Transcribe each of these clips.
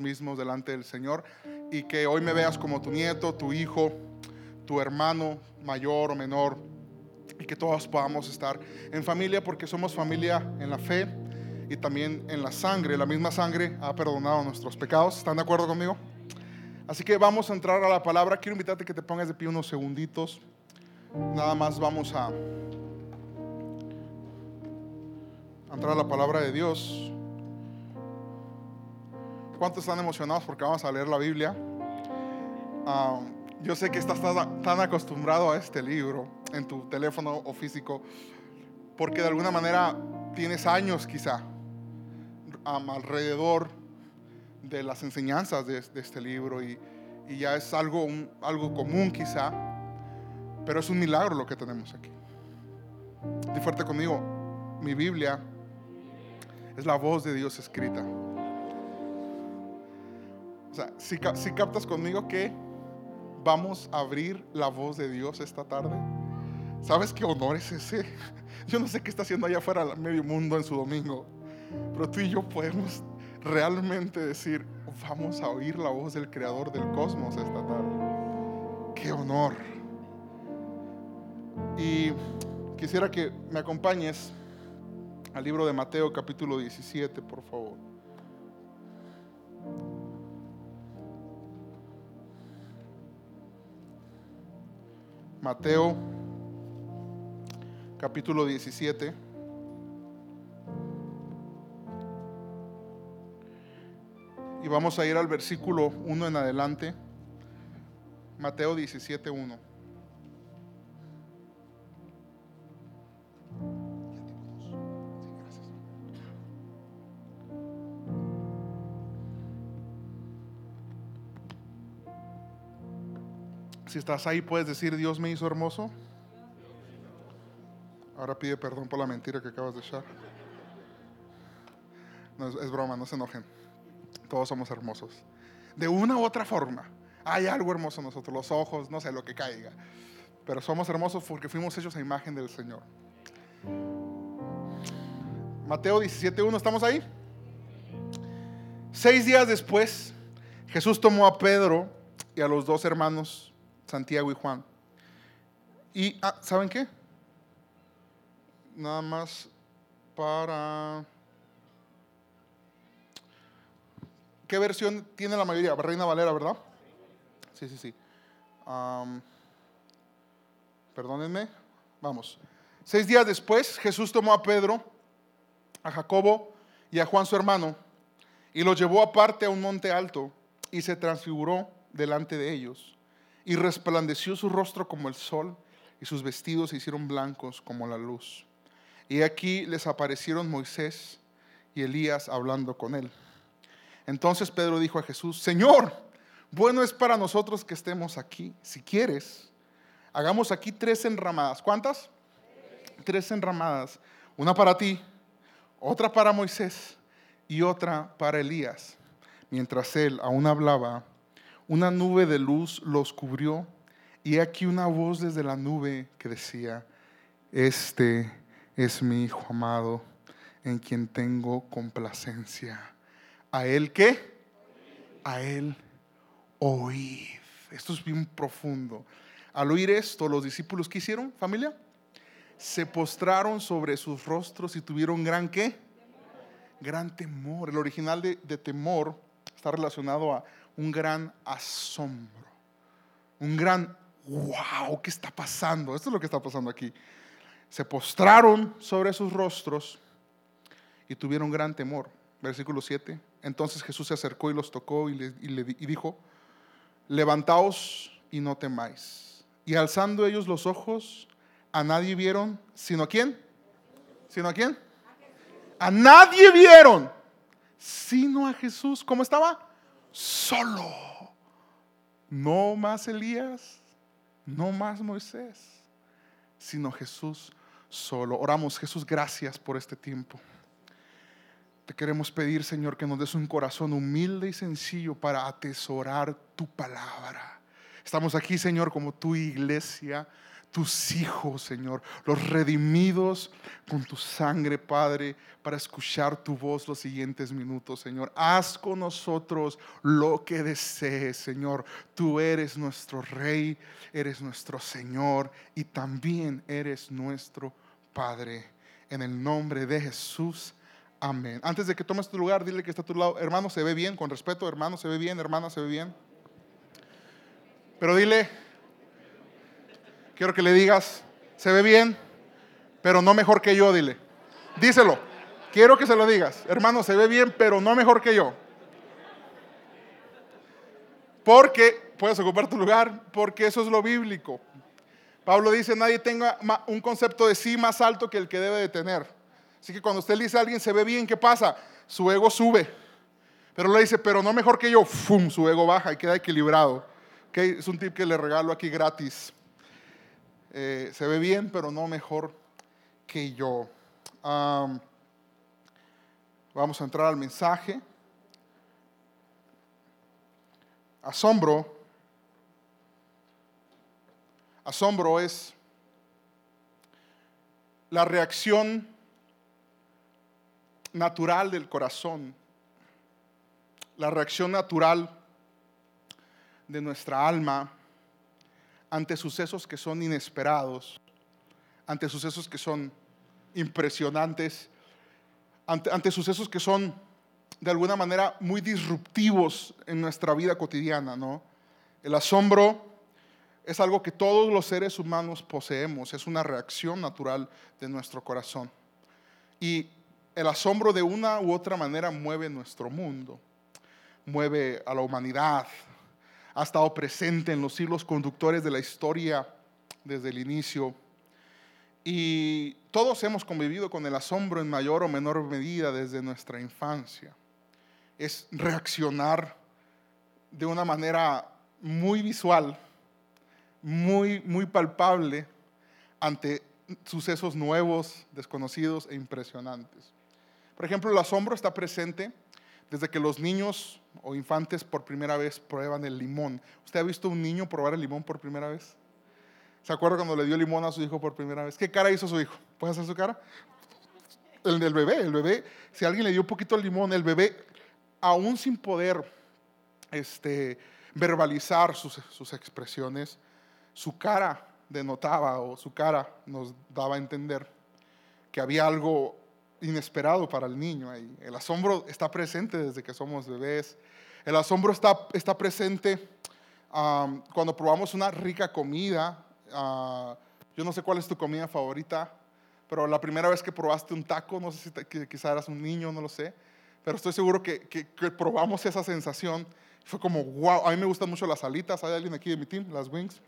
mismos delante del Señor y que hoy me veas como tu nieto, tu hijo, tu hermano mayor o menor y que todos podamos estar en familia porque somos familia en la fe y también en la sangre. La misma sangre ha perdonado nuestros pecados. ¿Están de acuerdo conmigo? Así que vamos a entrar a la palabra. Quiero invitarte que te pongas de pie unos segunditos. Nada más vamos a entrar a la palabra de Dios. ¿Cuántos están emocionados porque vamos a leer la Biblia? Ah, yo sé que estás tan acostumbrado a este libro en tu teléfono o físico porque de alguna manera tienes años quizá alrededor de las enseñanzas de, este libro y, ya es algo, algo común quizá, pero es un milagro lo que tenemos aquí. Di fuerte conmigo, mi Biblia es la voz de Dios escrita. O sea, si, captas conmigo que vamos a abrir la voz de Dios esta tarde, ¿sabes qué honor es ese? Yo no sé qué está haciendo allá afuera medio mundo en su domingo, pero tú y yo podemos realmente decir, vamos a oír la voz del creador del cosmos esta tarde. Qué honor. Y quisiera que me acompañes al libro de Mateo capítulo 17, por favor. Mateo capítulo 17. Y vamos a ir al versículo 1 en adelante. Mateo 17, 1. Si estás ahí, puedes decir, Dios me hizo hermoso. Ahora pide perdón por la mentira que acabas de echar. No, es, broma, no se enojen. Todos somos hermosos. De una u otra forma. Hay algo hermoso en nosotros, los ojos, no sé, lo que caiga. Pero somos hermosos porque fuimos hechos a imagen del Señor. Mateo 17.1, ¿estamos ahí? Seis días después, Jesús tomó a Pedro y a los dos hermanos Santiago y Juan. Y, ah, ¿saben qué? Nada más para... ¿Qué versión tiene la mayoría? Reina Valera, ¿verdad? Sí, sí, sí. perdónenme. Vamos. Seis días después, Jesús tomó a Pedro, a Jacobo y a Juan su hermano, y los llevó aparte a un monte alto y se transfiguró delante de ellos y resplandeció su rostro como el sol y sus vestidos se hicieron blancos como la luz. Y aquí les aparecieron Moisés y Elías hablando con él. Entonces Pedro dijo a Jesús, Señor, bueno es para nosotros que estemos aquí. Si quieres, hagamos aquí tres enramadas. ¿Cuántas? Tres enramadas. Una para ti, otra para Moisés y otra para Elías. Mientras él aún hablaba, una nube de luz los cubrió y aquí una voz desde la nube que decía, este es mi Hijo amado en quien tengo complacencia. ¿A él qué? A él oíd. Esto es bien profundo. Al oír esto, los discípulos, ¿qué hicieron, familia? Se postraron sobre sus rostros y tuvieron gran qué? Gran temor. El original de, de temor está relacionado a un gran asombro, un gran wow, ¿qué está pasando? Esto es lo que está pasando aquí. Se postraron sobre sus rostros y tuvieron gran temor. Versículo 7. Entonces Jesús se acercó y los tocó y, le, y dijo, levantaos y no temáis. Y alzando ellos los ojos, a nadie vieron, sino a quién? ¿Sino a quién? A nadie vieron, sino a Jesús. ¿Cómo estaba? Solo. No más Elías, no más Moisés, sino Jesús solo. Oramos, Jesús, gracias por este tiempo. Te queremos pedir, Señor, que nos des un corazón humilde y sencillo para atesorar tu palabra. Estamos aquí, Señor, como tu iglesia, tus hijos, Señor, los redimidos con tu sangre, Padre, para escuchar tu voz los siguientes minutos, Señor. Haz con nosotros lo que desees, Señor. Tú eres nuestro Rey, eres nuestro Señor y también eres nuestro Padre. En el nombre de Jesús. Amén. Antes de que tomes tu lugar, dile que está a tu lado. Hermano, se ve bien, con respeto, hermano, se ve bien, hermana, se ve bien. Pero dile, quiero que le digas, se ve bien, pero no mejor que yo, dile. Díselo. Quiero que se lo digas. Hermano, se ve bien, pero no mejor que yo. Porque, puedes ocupar tu lugar, porque eso es lo bíblico. Pablo dice, nadie tenga un concepto de sí más alto que el que debe de tener. Así que cuando usted le dice a alguien, se ve bien, ¿qué pasa? Su ego sube. Pero le dice, pero no mejor que yo, ¡fum! Su ego baja y queda equilibrado. Es un tip que le regalo aquí gratis. Eh, se ve bien, pero no mejor que yo. vamos a entrar al mensaje. Asombro. Asombro es la reacción natural del corazón, la reacción natural de nuestra alma ante sucesos que son inesperados, ante sucesos que son impresionantes, ante, sucesos que son de alguna manera muy disruptivos en nuestra vida cotidiana, ¿no? El asombro es algo que todos los seres humanos poseemos, es una reacción natural de nuestro corazón. Y el asombro de una u otra manera mueve nuestro mundo, mueve a la humanidad, ha estado presente en los siglos conductores de la historia desde el inicio. Y todos hemos convivido con el asombro en mayor o menor medida desde nuestra infancia. Es reaccionar de una manera muy visual, muy, muy palpable ante sucesos nuevos, desconocidos e impresionantes. Por ejemplo, el asombro está presente desde que los niños o infantes por primera vez prueban el limón. ¿Usted ha visto un niño probar el limón por primera vez? ¿Se acuerda cuando le dio limón a su hijo por primera vez? ¿Qué cara hizo su hijo? ¿Puede hacer su cara? El del bebé, el bebé, si alguien le dio un poquito de limón, el bebé, aún sin poder este, verbalizar sus, sus expresiones, su cara denotaba o su cara nos daba a entender que había algo inesperado para el niño ahí. El asombro está presente desde que somos bebés. El asombro está, está presente cuando probamos una rica comida. Ah, yo no sé cuál es tu comida favorita, pero la primera vez que probaste un taco, no sé si quizá eras un niño, no lo sé, pero estoy seguro que, que, probamos esa sensación. Fue como, wow, a mí me gustan mucho las alitas. ¿Hay alguien aquí de mi team? Las wings.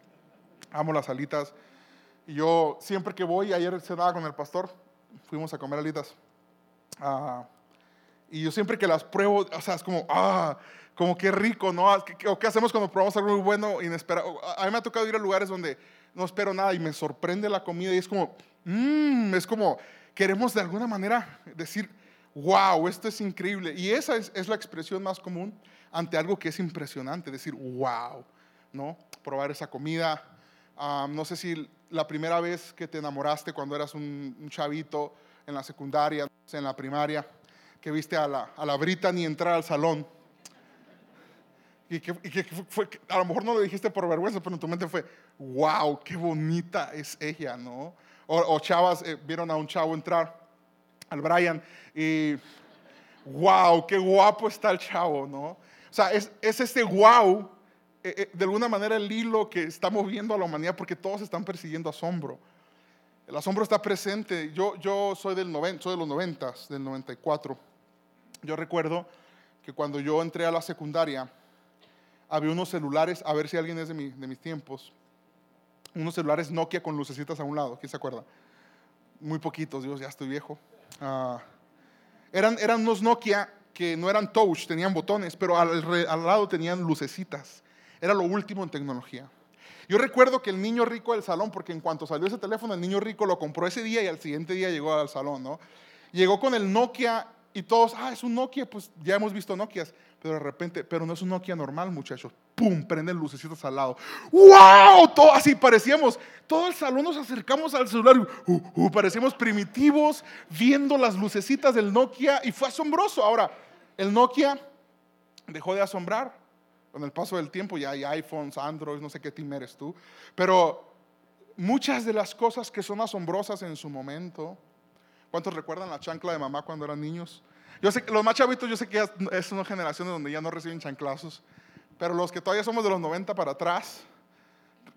Amo las alitas. Y yo siempre que voy, ayer cenaba con el pastor, fuimos a comer alitas. Ah, y yo siempre que las pruebo, o sea, es como, ah, como qué rico, ¿no? ¿Qué, qué hacemos cuando probamos algo muy bueno, inesperado? A mí me ha tocado ir a lugares donde no espero nada y me sorprende la comida y es como, mmm, es como, queremos de alguna manera decir, wow, esto es increíble. Y esa es, es la expresión más común ante algo que es impresionante, decir, wow, ¿no? Probar esa comida. Ah, no sé si la primera vez que te enamoraste cuando eras un, chavito en la secundaria, en la primaria, que viste a la, a la Brittany entrar al salón. Y que, a lo mejor no lo dijiste por vergüenza, pero en tu mente fue, wow, qué bonita es ella, ¿no? O, chavas eh, vieron a un chavo entrar, al Brian, y wow, qué guapo está el chavo, ¿no? O sea, es, es este wow eh, eh, de alguna manera el hilo que está moviendo a la humanidad porque todos están persiguiendo asombro. El asombro está presente. Yo, yo soy, del soy de los 90, del 94. Yo recuerdo que cuando yo entré a la secundaria, había unos celulares, a ver si alguien es de, mis tiempos, unos celulares Nokia con lucecitas a un lado, ¿quién se acuerda? Muy poquitos, Dios, ya estoy viejo. Ah, eran, eran unos Nokia que no eran touch, tenían botones, pero al lado tenían lucecitas. Era lo último en tecnología. Yo recuerdo que el niño rico del salón, porque en cuanto salió ese teléfono, el niño rico lo compró ese día y al siguiente día llegó al salón, ¿no? Llegó con el Nokia y todos, ah, es un Nokia, pues ya hemos visto Nokias. Pero de repente, pero no es un Nokia normal, muchachos. ¡Pum! Prenden lucecitas al lado. ¡Wow! Todo así parecíamos. Todo el salón nos acercamos al celular. Uh, uh, parecíamos primitivos viendo las lucecitas del Nokia y fue asombroso. Ahora, el Nokia dejó de asombrar con el paso del tiempo. Ya hay iPhones, Android, no sé qué team eres tú. Pero muchas de las cosas que son asombrosas en su momento. ¿Cuántos recuerdan la chancla de mamá cuando eran niños? Yo sé que los más chavitos, yo sé que es una generación donde ya no reciben chanclazos, pero los que todavía somos de los 90 para atrás,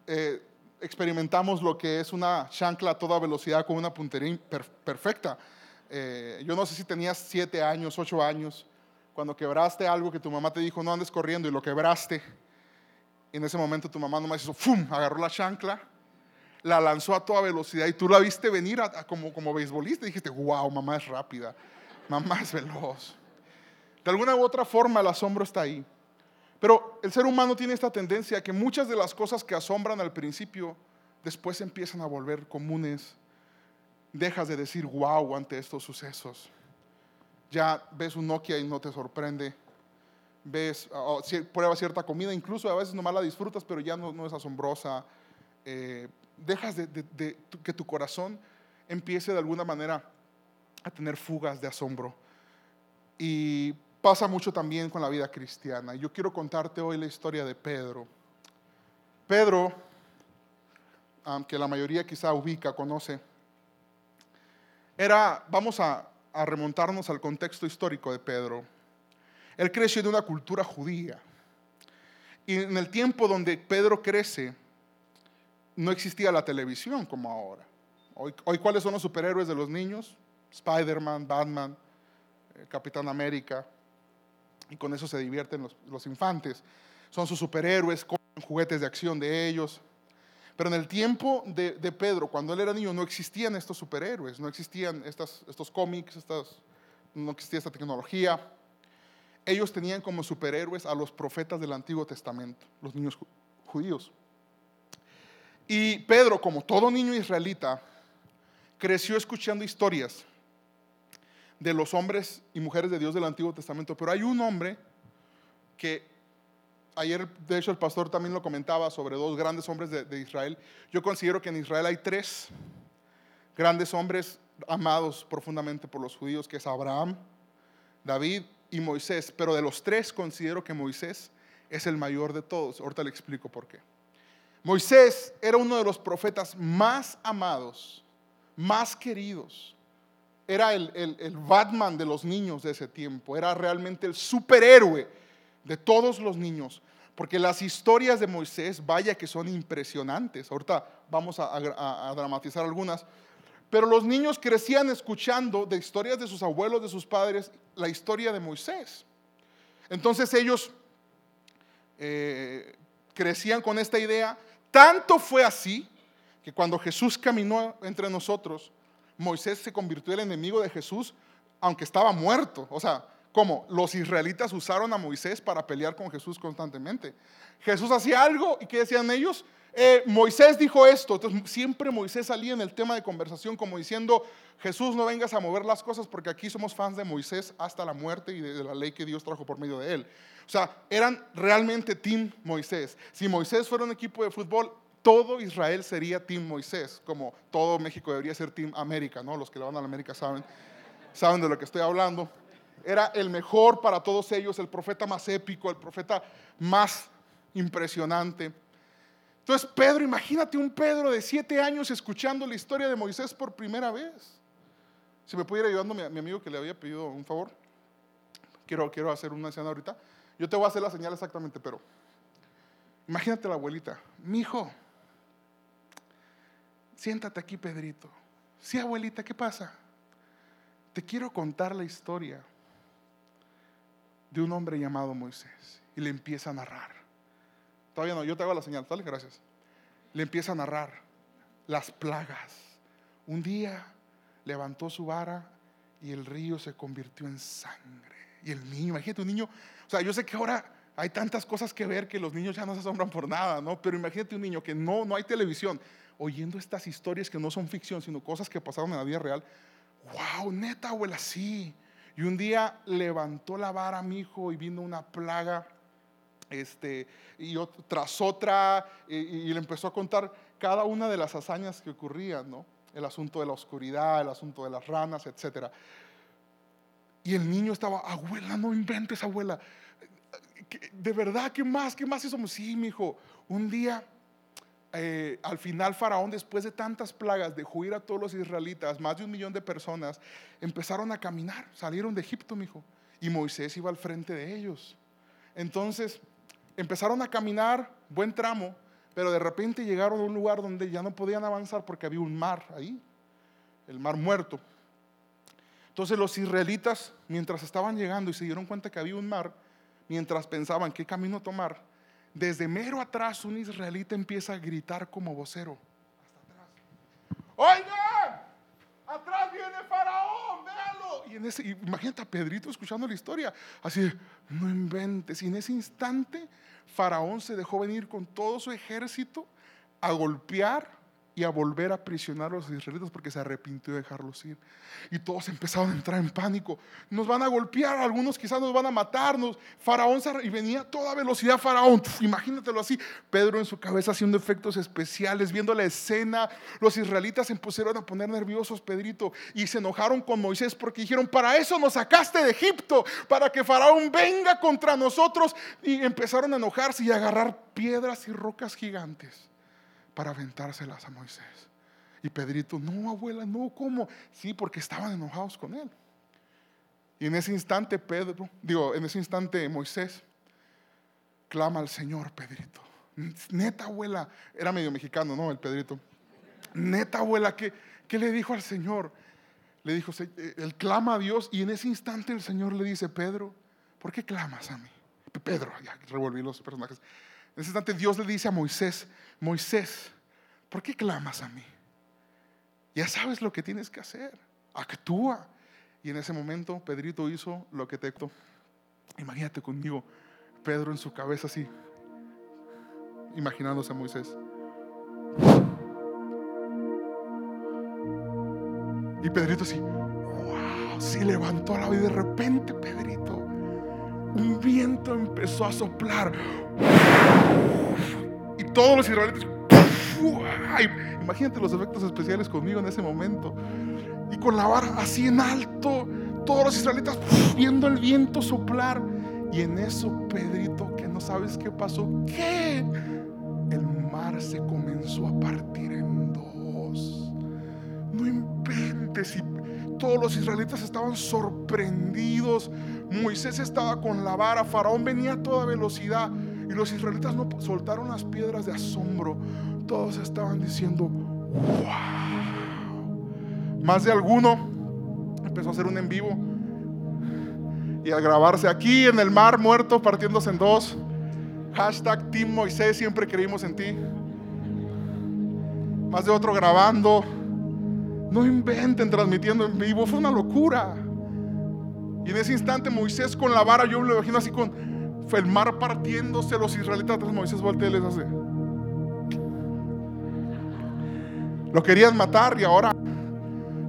eh, experimentamos lo que es una chancla a toda velocidad con una puntería perfecta. Eh, yo no sé si tenías 7 años, 8 años, cuando quebraste algo que tu mamá te dijo no andes corriendo y lo quebraste. En ese momento tu mamá nomás hizo, ¡fum! agarró la chancla, la lanzó a toda velocidad y tú la viste venir como, como beisbolista y dijiste, wow, mamá es rápida más veloz. De alguna u otra forma el asombro está ahí. Pero el ser humano tiene esta tendencia a que muchas de las cosas que asombran al principio, después empiezan a volver comunes. Dejas de decir wow ante estos sucesos. Ya ves un Nokia y no te sorprende. Ves, pruebas cierta comida, incluso a veces nomás la disfrutas, pero ya no, es asombrosa. Eh, dejas de que tu corazón empiece de alguna manera a tener fugas de asombro. Y pasa mucho también con la vida cristiana. Yo quiero contarte hoy la historia de Pedro. Pedro, aunque la mayoría quizá ubica, conoce, era, vamos a, a remontarnos al contexto histórico de Pedro. Él creció en una cultura judía. Y en el tiempo donde Pedro crece, no existía la televisión como ahora. Hoy, hoy ¿cuáles son los superhéroes de los niños? Spider-Man, Batman, eh, Capitán América, y con eso se divierten los, infantes. Son sus superhéroes, con juguetes de acción de ellos. Pero en el tiempo de, Pedro, cuando él era niño, no existían estos superhéroes, no existían estos cómics, no existía esta tecnología. Ellos tenían como superhéroes a los profetas del Antiguo Testamento, los niños judíos. Y Pedro, como todo niño israelita, creció escuchando historias de los hombres y mujeres de Dios del Antiguo Testamento, pero hay un hombre que ayer, de hecho, el pastor también lo comentaba sobre dos grandes hombres de, Israel. Yo considero que en Israel hay tres grandes hombres amados profundamente por los judíos, que es Abraham, David y Moisés. Pero de los tres considero que Moisés es el mayor de todos. Ahorita le explico por qué. Moisés era uno de los profetas más amados, más queridos era el, Batman de los niños de ese tiempo, era realmente el superhéroe de todos los niños, porque las historias de Moisés, vaya que son impresionantes, ahorita vamos a, dramatizar algunas, pero los niños crecían escuchando de historias de sus abuelos, de sus padres, la historia de Moisés. Entonces ellos eh, crecían con esta idea, tanto fue así que cuando Jesús caminó entre nosotros, Moisés se convirtió en el enemigo de Jesús, aunque estaba muerto. O sea, como los israelitas usaron a Moisés para pelear con Jesús constantemente. Jesús hacía algo y ¿qué decían ellos? Eh, Moisés dijo esto. Entonces siempre Moisés salía en el tema de conversación como diciendo, Jesús no vengas a mover las cosas porque aquí somos fans de Moisés hasta la muerte y de la ley que Dios trajo por medio de él. O sea, eran realmente Team Moisés. Si Moisés fuera un equipo de fútbol, todo Israel sería Team Moisés, como todo México debería ser Team América, ¿no? Los que le van a la América saben, saben de lo que estoy hablando. Era el mejor para todos ellos, el profeta más épico, el profeta más impresionante. Entonces, Pedro, imagínate un Pedro de siete años escuchando la historia de Moisés por primera vez. Si me pudiera ayudando mi, mi amigo que le había pedido un favor. Quiero, quiero hacer una escena ahorita. Yo te voy a hacer la señal exactamente, pero imagínate la abuelita. Mi hijo, siéntate aquí, Pedrito. Sí, abuelita, ¿qué pasa? Te quiero contar la historia de un hombre llamado Moisés. Y le empieza a narrar. Todavía no, yo te hago la señal, ¿vale? Gracias. Le empieza a narrar las plagas. Un día levantó su vara y el río se convirtió en sangre. Y el niño, imagínate un niño, o sea, yo sé que ahora hay tantas cosas que ver que los niños ya no se asombran por nada, ¿no? Pero imagínate un niño que no, no hay televisión, oyendo estas historias que no son ficción, sino cosas que pasaron en la vida real. ¡Wow! Neta, abuela, sí. Y un día levantó la vara mi hijo y vino una plaga, este, y tras otra, y, le empezó a contar cada una de las hazañas que ocurrían, ¿no? El asunto de la oscuridad, el asunto de las ranas, etc. Y el niño estaba, abuela, no inventes, abuela. De verdad, ¿qué más? ¿Qué más somos? Sí, mi hijo. Un día eh, al final Faraón, después de tantas plagas, dejó ir a todos los israelitas, más de un millón de personas, empezaron a caminar, salieron de Egipto, hijo, y Moisés iba al frente de ellos. Entonces, empezaron a caminar, buen tramo, pero de repente llegaron a un lugar donde ya no podían avanzar porque había un mar ahí, el mar muerto. Entonces los israelitas, mientras estaban llegando y se dieron cuenta que había un mar, mientras pensaban qué camino tomar, desde mero atrás un israelita empieza a gritar como vocero. Hasta atrás. Oigan, atrás viene Faraón, véalo. Y en ese, imagínate a Pedrito escuchando la historia. Así, no inventes. Y en ese instante, Faraón se dejó venir con todo su ejército a golpear y a volver a prisionar a los israelitas porque se arrepintió de dejarlos ir. Y todos empezaron a entrar en pánico. Nos van a golpear, algunos quizás nos van a matarnos. Faraón y venía a toda velocidad Faraón. imagínatelo así. Pedro en su cabeza haciendo efectos especiales, viendo la escena. Los israelitas se pusieron a poner nerviosos, Pedrito, y se enojaron con Moisés porque dijeron, para eso nos sacaste de Egipto, para que Faraón venga contra nosotros. Y empezaron a enojarse y a agarrar piedras y rocas gigantes para aventárselas a Moisés. Y Pedrito, no, abuela, no, ¿cómo? Sí, porque estaban enojados con él. Y en ese instante Pedro, digo, en ese instante Moisés clama al Señor, Pedrito. Neta, abuela, era medio mexicano, ¿no? El Pedrito. Neta, abuela, ¿qué, qué le dijo al Señor? Le dijo, eh, él clama a Dios y en ese instante el Señor le dice, Pedro, ¿por qué clamas a mí? Pedro, ya revolví los personajes. En ese instante Dios le dice a Moisés, Moisés, ¿por qué clamas a mí? Ya sabes lo que tienes que hacer. Actúa. Y en ese momento Pedrito hizo lo que te... Imagínate conmigo, Pedro en su cabeza así, imaginándose a Moisés. Y Pedrito así, wow, sí levantó la vida de repente Pedrito, un viento empezó a soplar todos los israelitas. imagínate los efectos especiales conmigo en ese momento. Y con la vara así en alto, todos los israelitas viendo el viento soplar. Y en eso, Pedrito, que no sabes qué pasó, ¿qué? El mar se comenzó a partir en dos. No inventes. Y todos los israelitas estaban sorprendidos. Moisés estaba con la vara, Faraón venía a toda velocidad. Y los israelitas no soltaron las piedras de asombro. Todos estaban diciendo, wow. Más de alguno empezó a hacer un en vivo y a grabarse aquí en el mar muerto partiéndose en dos. Hashtag Team Moisés, siempre creímos en ti. Más de otro grabando. No inventen transmitiendo en vivo, fue una locura. Y en ese instante Moisés con la vara, yo lo imagino así con, el mar partiéndose, los israelitas, Moisés voltea y les hace. Lo querían matar y ahora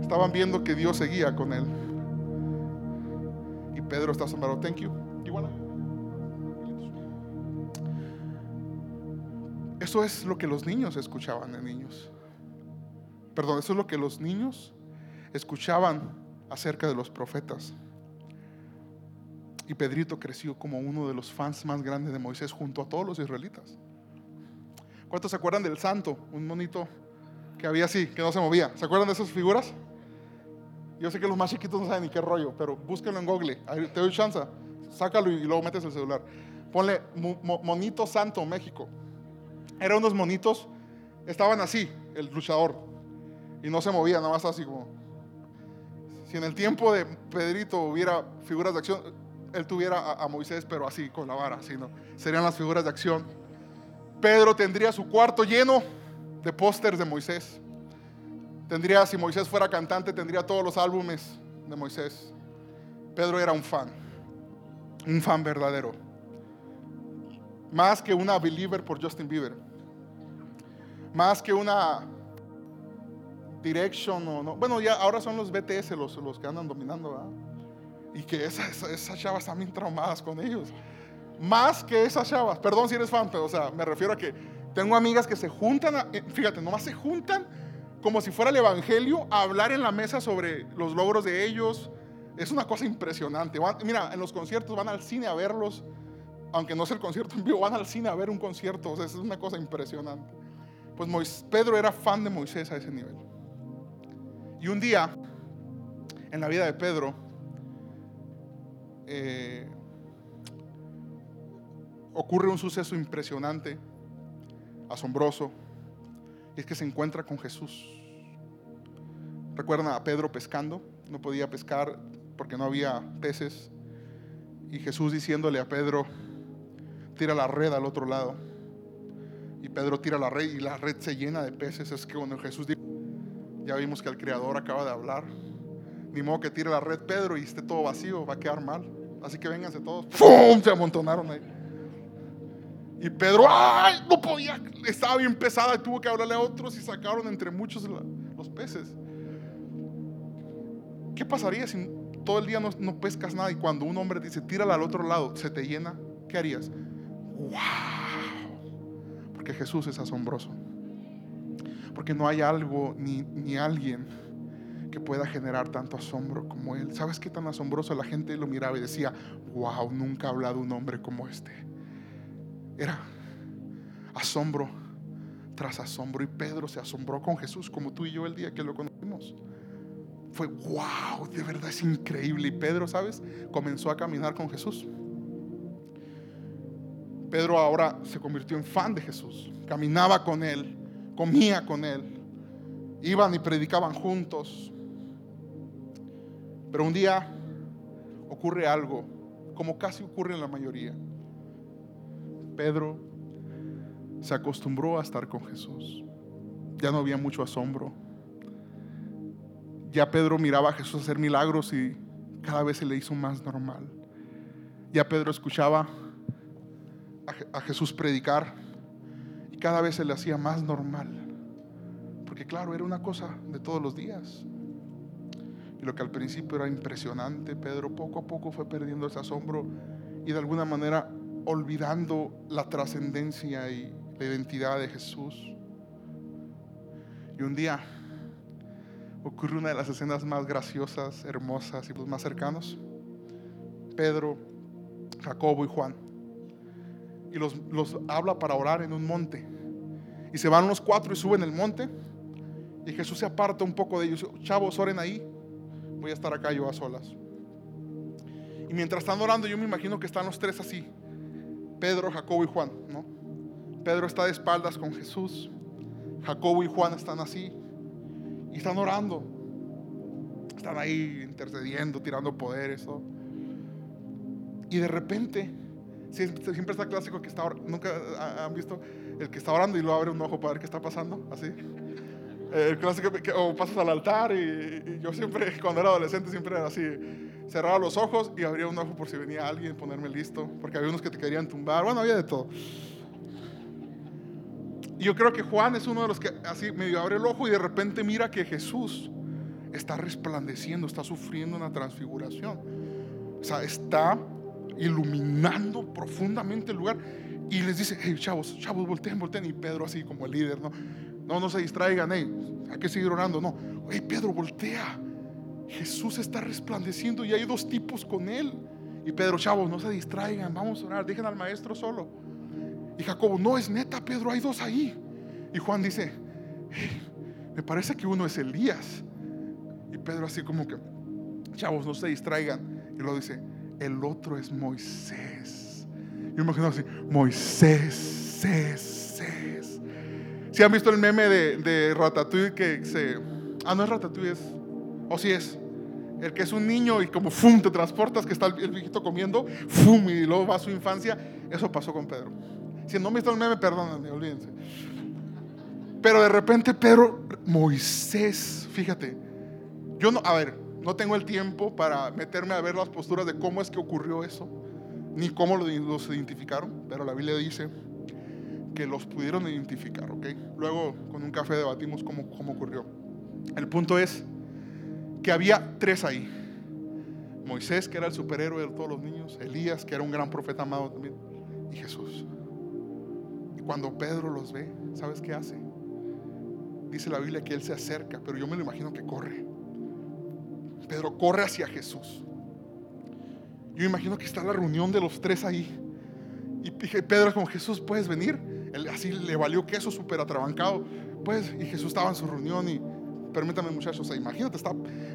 estaban viendo que Dios seguía con él. Y Pedro está asombrado, thank you. Igual. Eso es lo que los niños escuchaban de niños. Perdón, eso es lo que los niños escuchaban acerca de los profetas. Y Pedrito creció como uno de los fans más grandes de Moisés junto a todos los israelitas. ¿Cuántos se acuerdan del santo? Un monito que había así, que no se movía. ¿Se acuerdan de esas figuras? Yo sé que los más chiquitos no saben ni qué rollo, pero búsquenlo en Google. te doy chance. Sácalo y luego metes el celular. Ponle monito santo México. Eran unos monitos, estaban así, el luchador. Y no se movía, nada más así como. Si en el tiempo de Pedrito hubiera figuras de acción, él tuviera a, Moisés, pero así, con la vara, sino serían las figuras de acción. Pedro tendría su cuarto lleno de pósters de Moisés. Tendría, si Moisés fuera cantante, tendría todos los álbumes de Moisés. Pedro era un fan, un fan verdadero. Más que una believer por Justin Bieber. Más que una direction o no. Bueno, ya ahora son los BTS los, los que andan dominando, ¿verdad? Y que esas, esas chavas están bien traumadas con ellos. Más que esas chavas. Perdón si eres fan, pero o sea, me refiero a que tengo amigas que se juntan, eh, fíjate, nomás se juntan como si fuera el evangelio a hablar en la mesa sobre los logros de ellos. Es una cosa impresionante. mira, en los conciertos van al cine a verlos, aunque no es el concierto en vivo, van al cine a ver un concierto. O sea, es una cosa impresionante. Pues Pedro era fan de Moisés a ese nivel. Y un día, en la vida de Pedro, eh, ocurre un suceso impresionante, asombroso, y es que se encuentra con Jesús. Recuerdan a Pedro pescando, no podía pescar porque no había peces, y Jesús diciéndole a Pedro, tira la red al otro lado. Y Pedro tira la red y la red se llena de peces. Es que cuando Jesús dijo, ya vimos que el Creador acaba de hablar. Ni modo que tire la red Pedro y esté todo vacío, va a quedar mal. Así que vénganse todos. ¡Pum! Se amontonaron ahí. Y Pedro, ¡ay! No podía, estaba bien pesada y tuvo que hablarle a otros y sacaron entre muchos los peces. ¿Qué pasaría si todo el día no, no pescas nada y cuando un hombre dice, tírala al otro lado, se te llena? ¿Qué harías? ¡Wow! Porque Jesús es asombroso. Porque no hay algo ni, ni alguien que pueda generar tanto asombro como Él. ¿Sabes qué tan asombroso? La gente lo miraba y decía, wow, nunca ha hablado un hombre como este. Era asombro tras asombro. Y Pedro se asombró con Jesús como tú y yo el día que lo conocimos. Fue, wow, de verdad es increíble. Y Pedro, ¿sabes? Comenzó a caminar con Jesús. Pedro ahora se convirtió en fan de Jesús. Caminaba con él, comía con él. Iban y predicaban juntos. Pero un día ocurre algo, como casi ocurre en la mayoría. Pedro se acostumbró a estar con Jesús. Ya no había mucho asombro. Ya Pedro miraba a Jesús hacer milagros y cada vez se le hizo más normal. Ya Pedro escuchaba a Jesús predicar y cada vez se le hacía más normal. Porque claro, era una cosa de todos los días. Lo que al principio era impresionante, Pedro poco a poco fue perdiendo ese asombro y de alguna manera olvidando la trascendencia y la identidad de Jesús. Y un día ocurre una de las escenas más graciosas, hermosas y los más cercanos. Pedro, Jacobo y Juan. Y los, los habla para orar en un monte. Y se van los cuatro y suben el monte. Y Jesús se aparta un poco de ellos. Chavos, oren ahí. Voy a estar acá yo a solas. Y mientras están orando, yo me imagino que están los tres así, Pedro, Jacobo y Juan, ¿no? Pedro está de espaldas con Jesús. Jacobo y Juan están así y están orando. Están ahí intercediendo, tirando poderes. Y de repente, siempre está clásico que está nunca han visto el que está orando y lo abre un ojo para ver qué está pasando, así. El clásico que o pasas al altar y, yo siempre cuando era adolescente siempre era así cerraba los ojos y abría un ojo por si venía alguien, ponerme listo, porque había unos que te querían tumbar, bueno, había de todo. Y yo creo que Juan es uno de los que así medio abre el ojo y de repente mira que Jesús está resplandeciendo, está sufriendo una transfiguración. O sea, está iluminando profundamente el lugar y les dice, hey chavos, chavos, volteen, volteen. Y Pedro así como el líder, no, no, no se distraigan, hey, hay que seguir orando, no. Hey Pedro, voltea Jesús está resplandeciendo y hay dos tipos con él. Y Pedro, chavos, no se distraigan, vamos a orar, dejen al maestro solo. Y Jacobo, no es neta, Pedro, hay dos ahí. Y Juan dice, me parece que uno es Elías. Y Pedro así como que, chavos, no se distraigan. Y luego dice, el otro es Moisés. Yo imagino así, Moisés, Cés, Si han visto el meme de, Ratatouille que se... Ah, no es Ratatouille, es o si es el que es un niño y como ¡fum! te transportas que está el, viejito comiendo, ¡fum! y luego va a su infancia. Eso pasó con Pedro. Si no me está el meme, perdónenme, olvídense. Pero de repente Pedro, Moisés, fíjate, yo no, a ver, no tengo el tiempo para meterme a ver las posturas de cómo es que ocurrió eso, ni cómo los identificaron, pero la Biblia dice que los pudieron identificar, ¿ok? Luego con un café debatimos cómo, cómo ocurrió. El punto es, que había tres ahí. Moisés, que era el superhéroe de todos los niños, Elías, que era un gran profeta amado también, y Jesús. Y cuando Pedro los ve, ¿sabes qué hace? Dice la Biblia que él se acerca, pero yo me lo imagino que corre. Pedro corre hacia Jesús. Yo imagino que está la reunión de los tres ahí. Y Pedro es como, Jesús, ¿puedes venir? Así le valió queso súper atrabancado. Pues, y Jesús estaba en su reunión y permítame muchachos, imagínate, está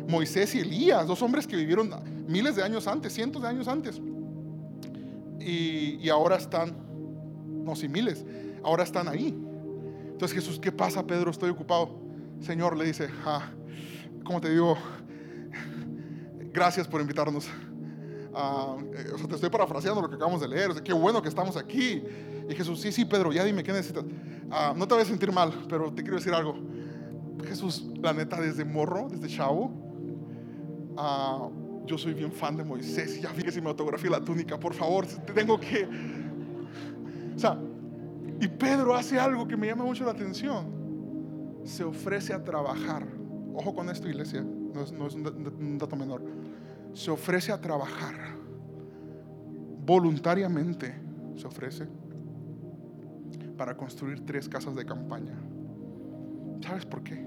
Moisés y Elías, dos hombres que vivieron miles de años antes, cientos de años antes. Y, ahora están, no, si miles, ahora están ahí. Entonces Jesús, ¿qué pasa, Pedro? Estoy ocupado. Señor le dice, ah, ¿cómo te digo? Gracias por invitarnos. Ah, eh, o sea, te estoy parafraseando lo que acabamos de leer. O sea, qué bueno que estamos aquí. Y Jesús, sí, sí, Pedro, ya dime qué necesitas. Ah, no te voy a sentir mal, pero te quiero decir algo. Jesús, la neta, desde morro, desde chavo, ah, yo soy bien fan de Moisés. Ya vi que me autografía la túnica, por favor, te tengo que. O sea, y Pedro hace algo que me llama mucho la atención. Se ofrece a trabajar. Ojo con esto, iglesia, no es, no es un dato menor se ofrece a trabajar voluntariamente, se ofrece para construir tres casas de campaña. ¿Sabes por qué?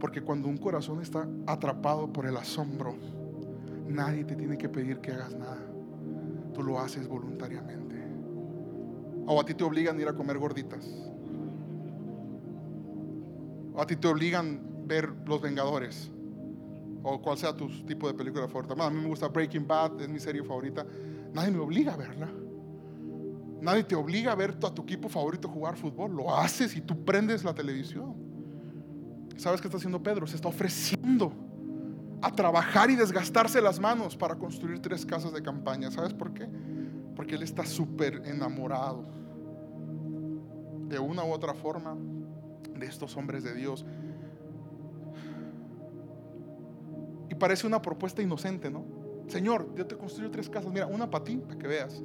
Porque cuando un corazón está atrapado por el asombro, nadie te tiene que pedir que hagas nada. Tú lo haces voluntariamente. O a ti te obligan a ir a comer gorditas. O a ti te obligan a ver Los Vengadores o cual sea tu tipo de película favorita. A mí me gusta Breaking Bad, es mi serie favorita. Nadie me obliga a verla. Nadie te obliga a ver a tu equipo favorito jugar fútbol. Lo haces y tú prendes la televisión. ¿Sabes qué está haciendo Pedro? Se está ofreciendo a trabajar y desgastarse las manos para construir tres casas de campaña. ¿Sabes por qué? Porque él está súper enamorado de una u otra forma de estos hombres de Dios Y parece una propuesta inocente, ¿no? Señor, yo te construyo tres casas. Mira, una para ti, para que veas.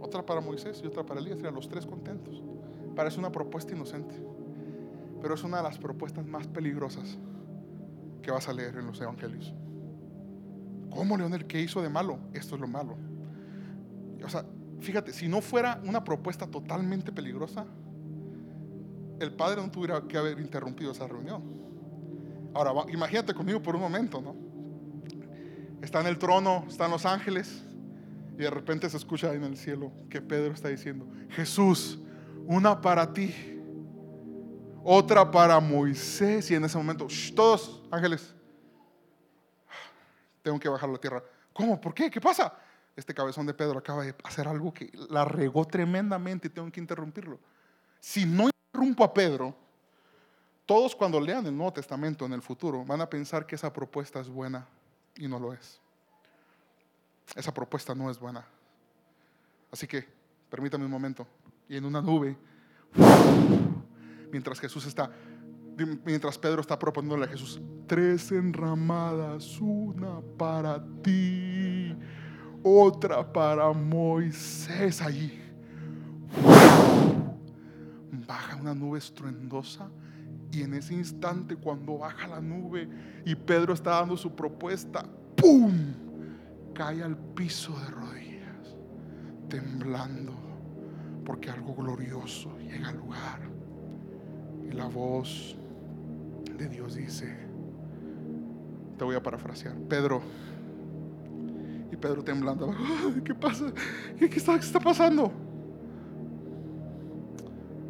Otra para Moisés y otra para Elías. Mira, los tres contentos. Parece una propuesta inocente. Pero es una de las propuestas más peligrosas que vas a leer en los evangelios. ¿Cómo, Leonel? ¿Qué hizo de malo? Esto es lo malo. O sea, fíjate, si no fuera una propuesta totalmente peligrosa, el padre no tuviera que haber interrumpido esa reunión. Ahora, imagínate conmigo por un momento, ¿no? está en el trono, están los ángeles, y de repente se escucha en el cielo que Pedro está diciendo, Jesús, una para ti, otra para Moisés, y en ese momento, todos ángeles, tengo que bajar a la tierra. ¿Cómo? ¿Por qué? ¿Qué pasa? Este cabezón de Pedro acaba de hacer algo que la regó tremendamente y tengo que interrumpirlo. Si no interrumpo a Pedro, todos cuando lean el Nuevo Testamento en el futuro van a pensar que esa propuesta es buena y no lo es. Esa propuesta no es buena. Así que, permítame un momento. Y en una nube, mientras Jesús está, mientras Pedro está proponiéndole a Jesús, tres enramadas, una para ti, otra para Moisés allí. Baja una nube estruendosa y en ese instante cuando baja la nube y Pedro está dando su propuesta, ¡pum! Cae al piso de rodillas, temblando, porque algo glorioso llega al lugar. Y la voz de Dios dice, te voy a parafrasear, Pedro, y Pedro temblando, ¿qué pasa? ¿Qué, está, está pasando?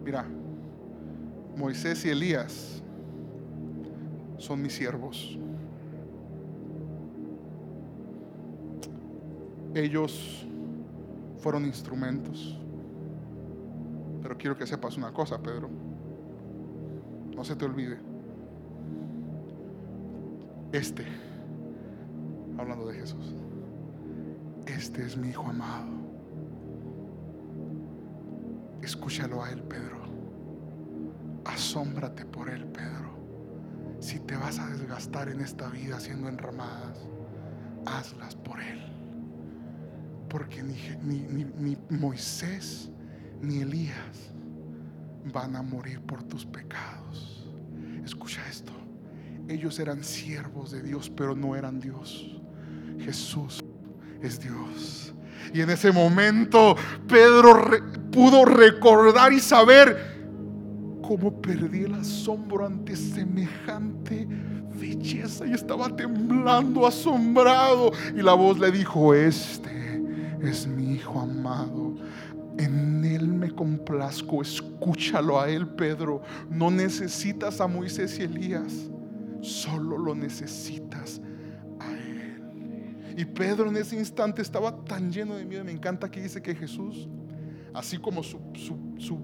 Mira, Moisés y Elías son mis siervos. Ellos fueron instrumentos. Pero quiero que sepas una cosa, Pedro. No se te olvide. Este, hablando de Jesús, este es mi Hijo amado. Escúchalo a Él, Pedro asómbrate por Él, Pedro. Si te vas a desgastar en esta vida haciendo enramadas, hazlas por Él. Porque ni, Moisés ni Elías van a morir por tus pecados. Escucha esto. Ellos eran siervos de Dios, pero no eran Dios. Jesús es Dios. Y en ese momento Pedro pudo recordar y saber cómo perdí el asombro ante semejante belleza y estaba temblando asombrado. Y la voz le dijo, este es mi hijo amado. En él me complazco, escúchalo a él, Pedro. No necesitas a Moisés y Elías, solo lo necesitas a él. Y Pedro en ese instante estaba tan lleno de miedo. Me encanta que dice que Jesús, así como su, su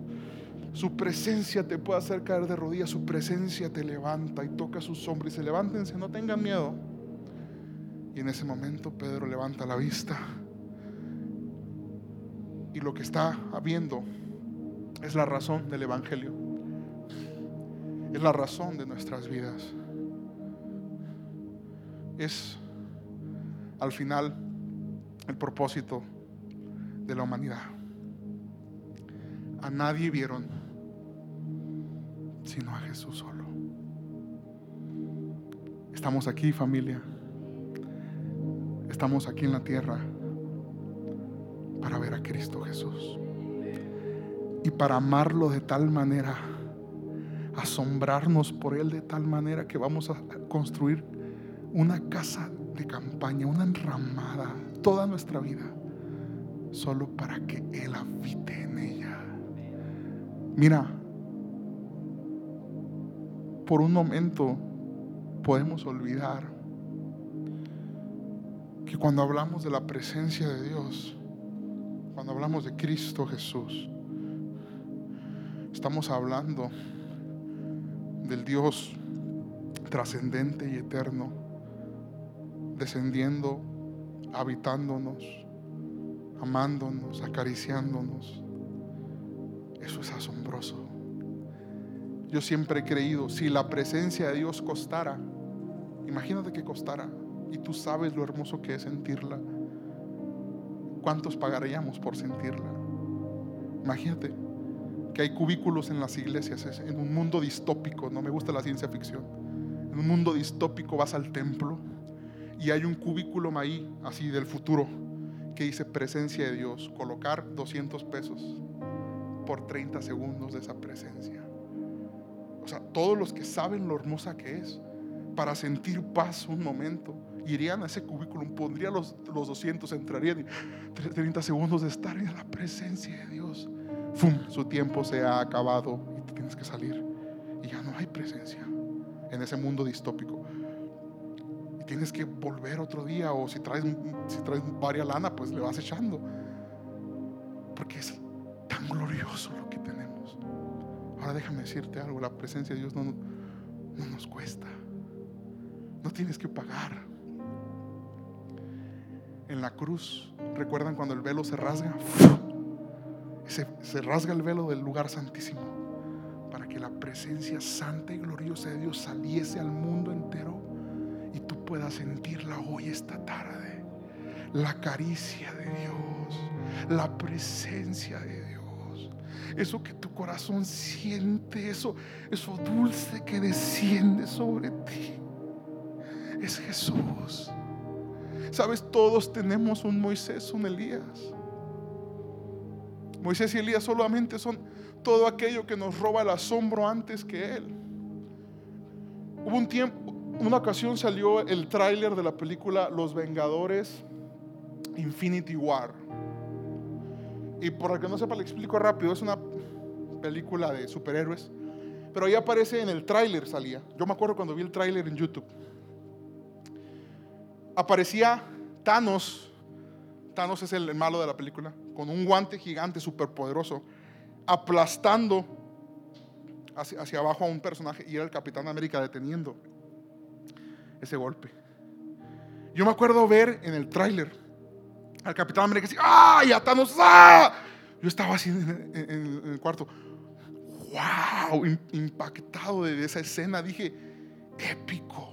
su presencia te puede hacer caer de rodillas, su presencia te levanta y toca sus hombros y se levántense, no tengan miedo. Y en ese momento Pedro levanta la vista y lo que está viendo es la razón del Evangelio, es la razón de nuestras vidas. Es al final el propósito de la humanidad. A nadie vieron sino a Jesús solo. Estamos aquí familia. Estamos aquí en la tierra para ver a Cristo Jesús. Y para amarlo de tal manera, asombrarnos por Él de tal manera que vamos a construir una casa de campaña, una enramada, toda nuestra vida, solo para que Él habite en ella. Mira, por un momento podemos olvidar que cuando hablamos de la presencia de Dios, cuando hablamos de Cristo Jesús, estamos hablando del Dios trascendente y eterno, descendiendo, habitándonos, amándonos, acariciándonos. Eso es asombroso. Yo siempre he creído, si la presencia de Dios costara, imagínate que costara, y tú sabes lo hermoso que es sentirla, ¿cuántos pagaríamos por sentirla? Imagínate que hay cubículos en las iglesias, en un mundo distópico, no me gusta la ciencia ficción, en un mundo distópico vas al templo y hay un cubículo ahí, así del futuro, que dice presencia de Dios, colocar 200 pesos por 30 segundos de esa presencia. O sea, todos los que saben lo hermosa que es, para sentir paz un momento, irían a ese cubículo, pondrían los, los 200, entrarían y 30 segundos de estar en la presencia de Dios. ¡Fum! Su tiempo se ha acabado y tienes que salir. Y ya no hay presencia en ese mundo distópico. Y tienes que volver otro día o si traes, si traes varias lana, pues le vas echando. Porque es tan glorioso lo que tenemos. Ahora déjame decirte algo, la presencia de Dios no, no nos cuesta. No tienes que pagar. En la cruz, ¿recuerdan cuando el velo se rasga? Se, rasga el velo del lugar santísimo para que la presencia santa y gloriosa de Dios saliese al mundo entero y tú puedas sentirla hoy esta tarde. La caricia de Dios, la presencia de Dios eso que tu corazón siente, eso, eso dulce que desciende sobre ti. Es Jesús. Sabes, todos tenemos un Moisés, un Elías. Moisés y Elías solamente son todo aquello que nos roba el asombro antes que Él. Hubo un tiempo, una ocasión salió el tráiler de la película Los Vengadores Infinity War. Y por el que no sepa, le explico rápido. Es una película de superhéroes. Pero ahí aparece en el tráiler, salía. Yo me acuerdo cuando vi el tráiler en YouTube. Aparecía Thanos. Thanos es el malo de la película. Con un guante gigante, superpoderoso. Aplastando hacia, hacia abajo a un personaje. Y era el Capitán América deteniendo ese golpe. Yo me acuerdo ver en el tráiler al Capitán América así, ¡ay, Thanos! ¡Ah! Yo estaba así en, el cuarto, ¡wow! Impactado de esa escena, dije, épico.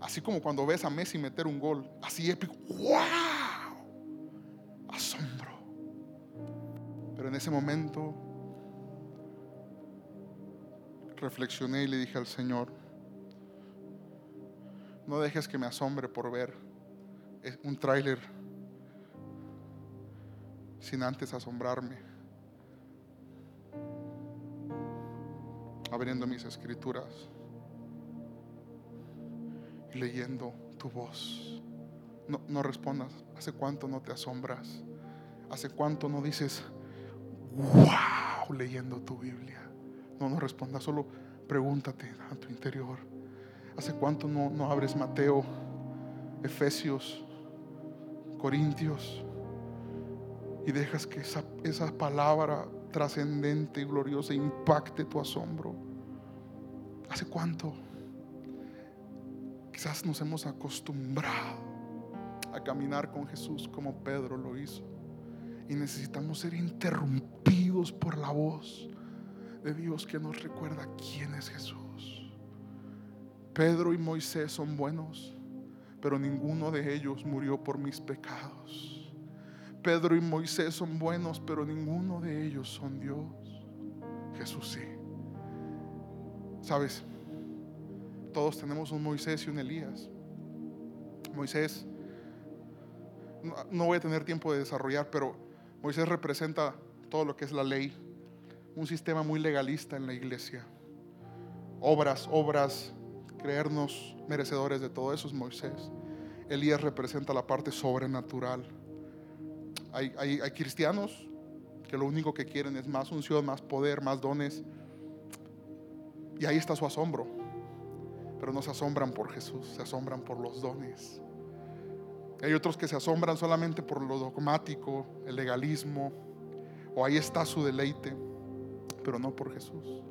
Así como cuando ves a Messi meter un gol, así épico, ¡wow! Asombro. Pero en ese momento reflexioné y le dije al Señor, no dejes que me asombre por ver es un tráiler sin antes asombrarme, abriendo mis escrituras leyendo tu voz. No, no respondas, ¿hace cuánto no te asombras? ¿Hace cuánto no dices, wow, leyendo tu Biblia? No, no respondas, solo pregúntate a tu interior. ¿Hace cuánto no, no abres Mateo, Efesios, Corintios y dejas que esa, esa palabra trascendente y gloriosa impacte tu asombro? ¿Hace cuánto? Quizás nos hemos acostumbrado a caminar con Jesús como Pedro lo hizo. Y necesitamos ser interrumpidos por la voz de Dios que nos recuerda quién es Jesús. Pedro y Moisés son buenos, pero ninguno de ellos murió por mis pecados. Pedro y Moisés son buenos, pero ninguno de ellos son Dios. Jesús sí. ¿Sabes? Todos tenemos un Moisés y un Elías. Moisés, no voy a tener tiempo de desarrollar, pero Moisés representa todo lo que es la ley, un sistema muy legalista en la iglesia. Obras, obras, creernos merecedores de todo eso es Moisés. Elías representa la parte sobrenatural. Hay, hay, hay cristianos que lo único que quieren es más unción, más poder, más dones. Y ahí está su asombro. Pero no se asombran por Jesús, se asombran por los dones. Hay otros que se asombran solamente por lo dogmático, el legalismo, o ahí está su deleite, pero no por Jesús.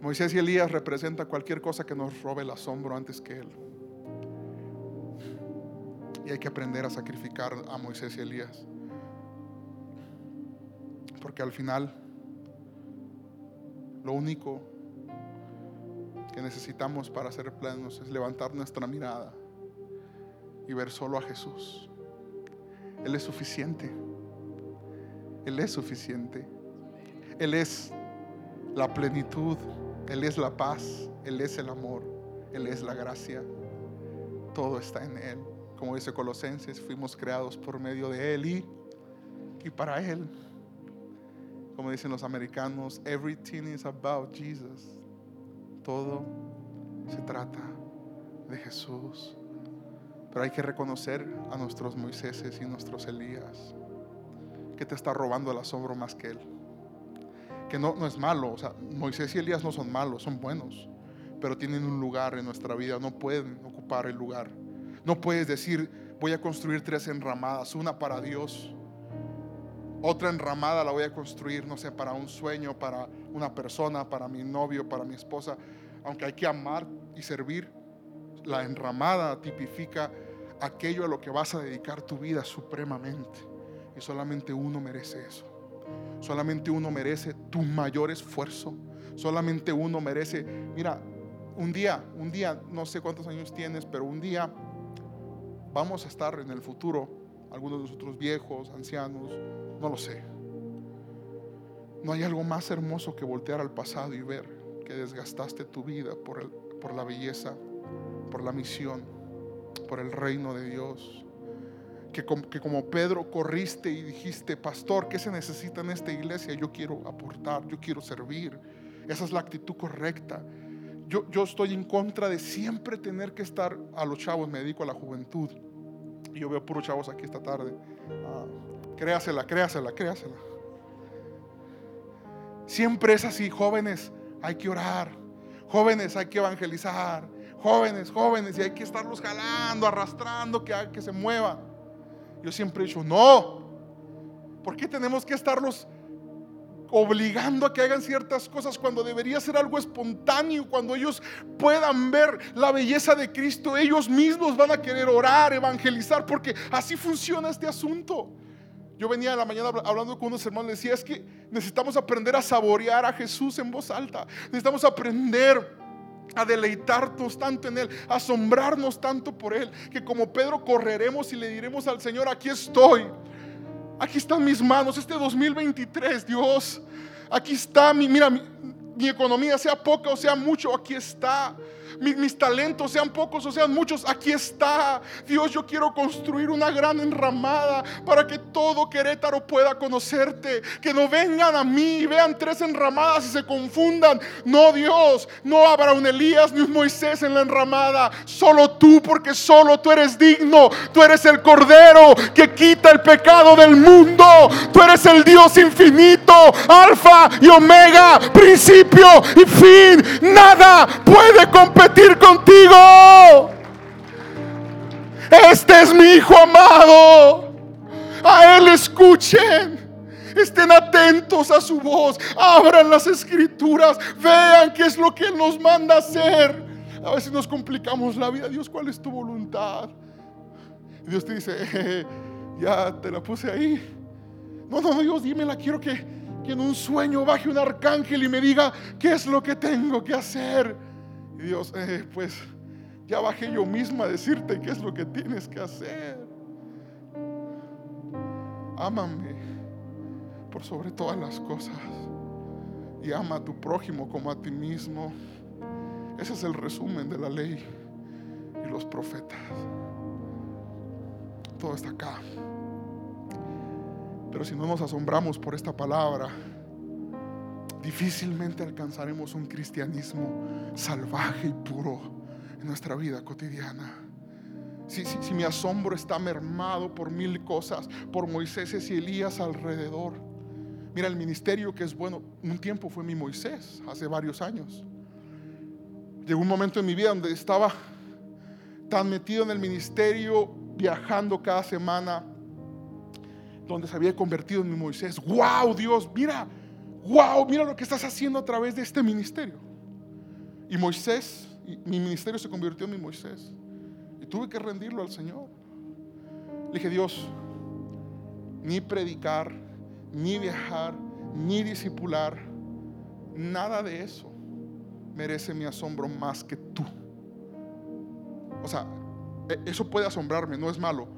Moisés y Elías representan cualquier cosa que nos robe el asombro antes que Él. Y hay que aprender a sacrificar a Moisés y Elías. Porque al final, lo único que necesitamos para ser plenos es levantar nuestra mirada y ver solo a Jesús. Él es suficiente. Él es suficiente. Él es la plenitud. Él es la paz. Él es el amor. Él es la gracia. Todo está en Él. Como dice Colosenses, fuimos creados por medio de Él y, y para Él. Como dicen los americanos, everything is about Jesus. Todo se trata de Jesús. Pero hay que reconocer a nuestros Moisés y nuestros Elías que te está robando el asombro más que él. Que no, no es malo, o sea, Moisés y Elías no son malos, son buenos, pero tienen un lugar en nuestra vida, no pueden ocupar el lugar. No puedes decir, voy a construir tres enramadas, una para Dios, otra enramada la voy a construir, no sé, para un sueño, para una persona, para mi novio, para mi esposa. Aunque hay que amar y servir, la enramada tipifica aquello a lo que vas a dedicar tu vida supremamente. Y solamente uno merece eso. Solamente uno merece tu mayor esfuerzo. Solamente uno merece, mira, un día, un día, no sé cuántos años tienes, pero un día vamos a estar en el futuro, algunos de nosotros viejos, ancianos, no lo sé. No hay algo más hermoso que voltear al pasado y ver que desgastaste tu vida por, el, por la belleza por la misión, por el reino de Dios. Que como, que como Pedro corriste y dijiste, pastor, ¿qué se necesita en esta iglesia? Yo quiero aportar, yo quiero servir. Esa es la actitud correcta. Yo, yo estoy en contra de siempre tener que estar a los chavos, me dedico a la juventud. Y yo veo puros chavos aquí esta tarde. Ah, créasela, créasela, créasela. Siempre es así, jóvenes, hay que orar. Jóvenes, hay que evangelizar jóvenes, jóvenes, y hay que estarlos jalando, arrastrando, que, que se mueva. Yo siempre he dicho, no, ¿por qué tenemos que estarlos obligando a que hagan ciertas cosas cuando debería ser algo espontáneo, cuando ellos puedan ver la belleza de Cristo, ellos mismos van a querer orar, evangelizar, porque así funciona este asunto. Yo venía en la mañana hablando con unos hermanos, decía, es que necesitamos aprender a saborear a Jesús en voz alta, necesitamos aprender a deleitarnos tanto en Él, a asombrarnos tanto por Él, que como Pedro correremos y le diremos al Señor, aquí estoy, aquí están mis manos, este 2023, Dios, aquí está mi, mira, mi, economía, sea poca o sea mucho, aquí está. Mis, talentos, sean pocos o sean muchos, aquí está. Dios, yo quiero construir una gran enramada para que todo Querétaro pueda conocerte. Que no vengan a mí y vean tres enramadas y se confundan. No, Dios, no habrá un Elías ni un Moisés en la enramada. Solo tú, porque solo tú eres digno. Tú eres el Cordero que quita el pecado del mundo. Tú eres el Dios infinito, alfa y omega, principio y fin. Nada puede competir contigo. Este es mi Hijo amado. A Él escuchen. Estén atentos a su voz. Abran las escrituras. Vean qué es lo que nos manda hacer. A veces nos complicamos la vida. Dios, ¿cuál es tu voluntad? Dios te dice, ya te la puse ahí. No, no, Dios, dímela. Quiero que, que en un sueño baje un arcángel y me diga qué es lo que tengo que hacer. Dios, eh, pues ya bajé yo misma a decirte qué es lo que tienes que hacer. Ámame por sobre todas las cosas y ama a tu prójimo como a ti mismo. Ese es el resumen de la ley y los profetas. Todo está acá. Pero si no nos asombramos por esta palabra, difícilmente alcanzaremos un cristianismo salvaje y puro en nuestra vida cotidiana. Si, si, mi asombro está mermado por mil cosas, por Moisés y Elías alrededor. Mira, el ministerio que es bueno, un tiempo fue mi Moisés, hace varios años. Llegó un momento en mi vida donde estaba tan metido en el ministerio, viajando cada semana, donde se había convertido en mi Moisés. ¡Wow, Dios! Mira, wow, mira lo que estás haciendo a través de este ministerio. Y Moisés, mi ministerio se convirtió en mi Moisés. Y tuve que rendirlo al Señor. Le dije, Dios, ni predicar, ni viajar, ni discipular, nada de eso merece mi asombro más que tú. O sea, e, eso puede asombrarme, no es malo,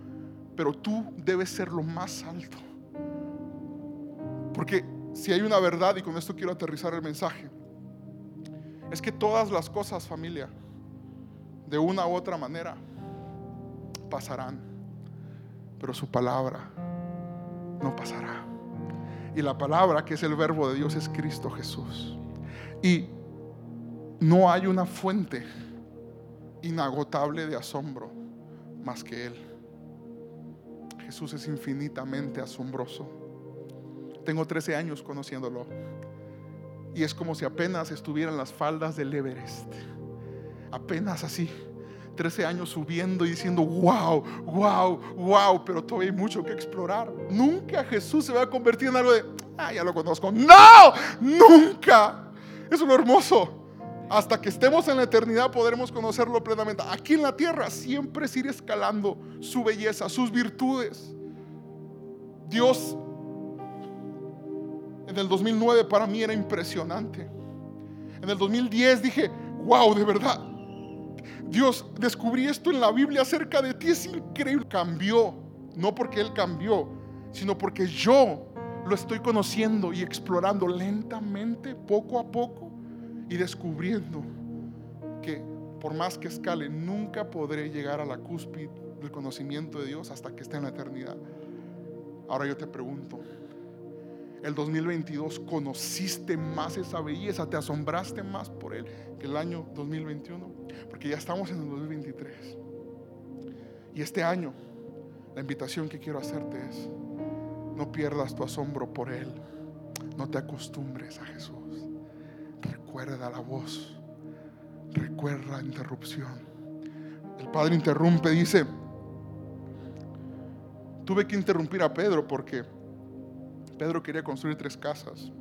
pero tú debes ser lo más alto. Porque si hay una verdad, y con esto quiero aterrizar el mensaje, es que todas las cosas, familia, de una u otra manera, pasarán, pero su palabra no pasará. Y la palabra, que es el verbo de Dios, es Cristo Jesús. Y no hay una fuente inagotable de asombro más que Él. Jesús es infinitamente asombroso. Tengo 13 años conociéndolo. Y es como si apenas estuviera en las faldas del Everest. Apenas así. 13 años subiendo y diciendo, wow, wow, wow, pero todavía hay mucho que explorar. Nunca Jesús se va a convertir en algo de, ah, ya lo conozco. No, nunca. Es lo hermoso. Hasta que estemos en la eternidad podremos conocerlo plenamente. Aquí en la tierra siempre es escalando su belleza, sus virtudes. Dios en el 2009 para mí era impresionante. En el 2010 dije, wow, de verdad. Dios, descubrí esto en la Biblia acerca de ti, es increíble. Cambió, no porque Él cambió, sino porque yo lo estoy conociendo y explorando lentamente, poco a poco y descubriendo que por más que escale, nunca podré llegar a la cúspide del conocimiento de Dios hasta que esté en la eternidad. Ahora yo te pregunto, el 2022 conociste más esa belleza, te asombraste más por él que el año 2021, porque ya estamos en el 2023. Y este año, la invitación que quiero hacerte es, no pierdas tu asombro por él, no te acostumbres a Jesús. Recuerda la voz. Recuerda la interrupción. El padre interrumpe, dice, tuve que interrumpir a Pedro porque Pedro quería construir tres casas.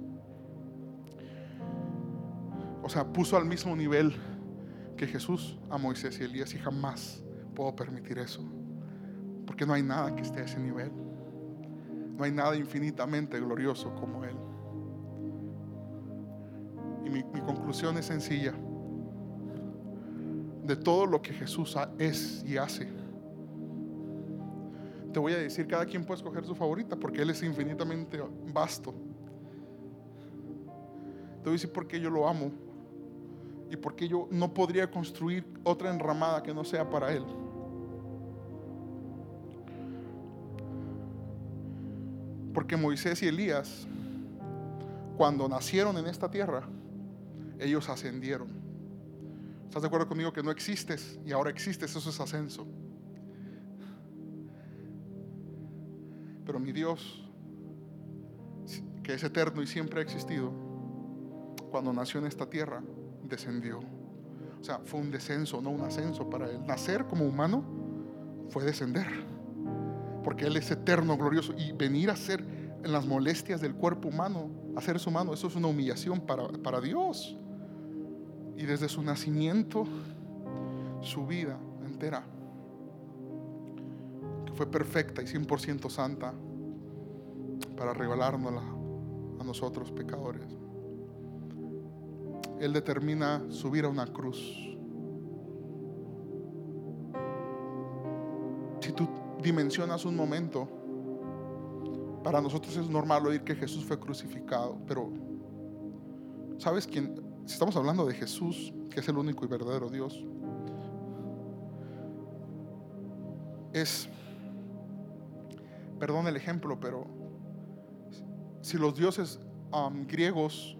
O sea, puso al mismo nivel que Jesús a Moisés y Elías y jamás puedo permitir eso. Porque no hay nada que esté a ese nivel. No hay nada infinitamente glorioso como Él. Y mi, conclusión es sencilla. De todo lo que Jesús es y hace, te voy a decir, cada quien puede escoger su favorita porque Él es infinitamente vasto. Te voy a decir por qué yo lo amo y por qué yo no podría construir otra enramada que no sea para Él. Porque Moisés y Elías, cuando nacieron en esta tierra, ellos ascendieron. ¿Estás de acuerdo conmigo que no existes y ahora existes? Eso es ascenso. Pero mi Dios, que es eterno y siempre ha existido, cuando nació en esta tierra, descendió. O sea, fue un descenso, no un ascenso para él. Nacer como humano fue descender. Porque Él es eterno, glorioso. Y venir a ser en las molestias del cuerpo humano, a ser humano, eso es una humillación para, para Dios. Y desde su nacimiento, su vida entera, fue perfecta y 100% santa, para regalárnosla a nosotros pecadores. Él determina subir a una cruz. Si tú dimensionas un momento, para nosotros es normal oír que Jesús fue crucificado, pero ¿sabes quién? Si estamos hablando de Jesús, que es el único y verdadero Dios, es, perdón el ejemplo, pero si los dioses um, griegos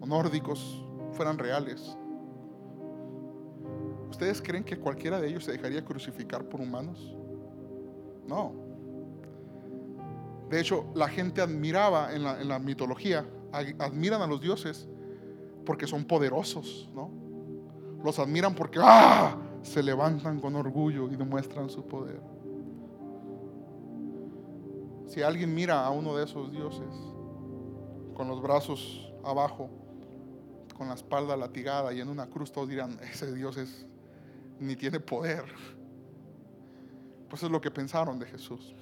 o nórdicos fueran reales, ¿ustedes creen que cualquiera de ellos se dejaría crucificar por humanos? No. De hecho, la gente admiraba en la, mitología, admiran a los dioses porque son poderosos, ¿no? Los admiran porque ¡ah! se levantan con orgullo y demuestran su poder. Si alguien mira a uno de esos dioses con los brazos abajo, con la espalda latigada y en una cruz, todos dirán, ese Dios es, ni tiene poder. Pues es lo que pensaron de Jesús.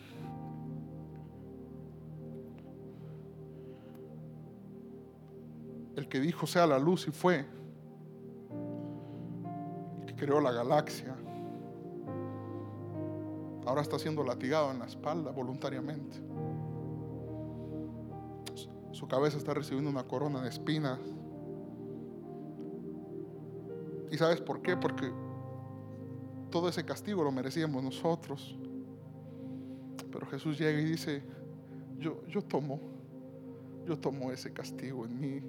El que dijo sea la luz y fue. El que creó la galaxia. Ahora está siendo latigado en la espalda voluntariamente. Su cabeza está recibiendo una corona de espinas ¿Y sabes por qué? Porque todo ese castigo lo merecíamos nosotros. Pero Jesús llega y dice, yo, yo tomo, yo tomo ese castigo en mí.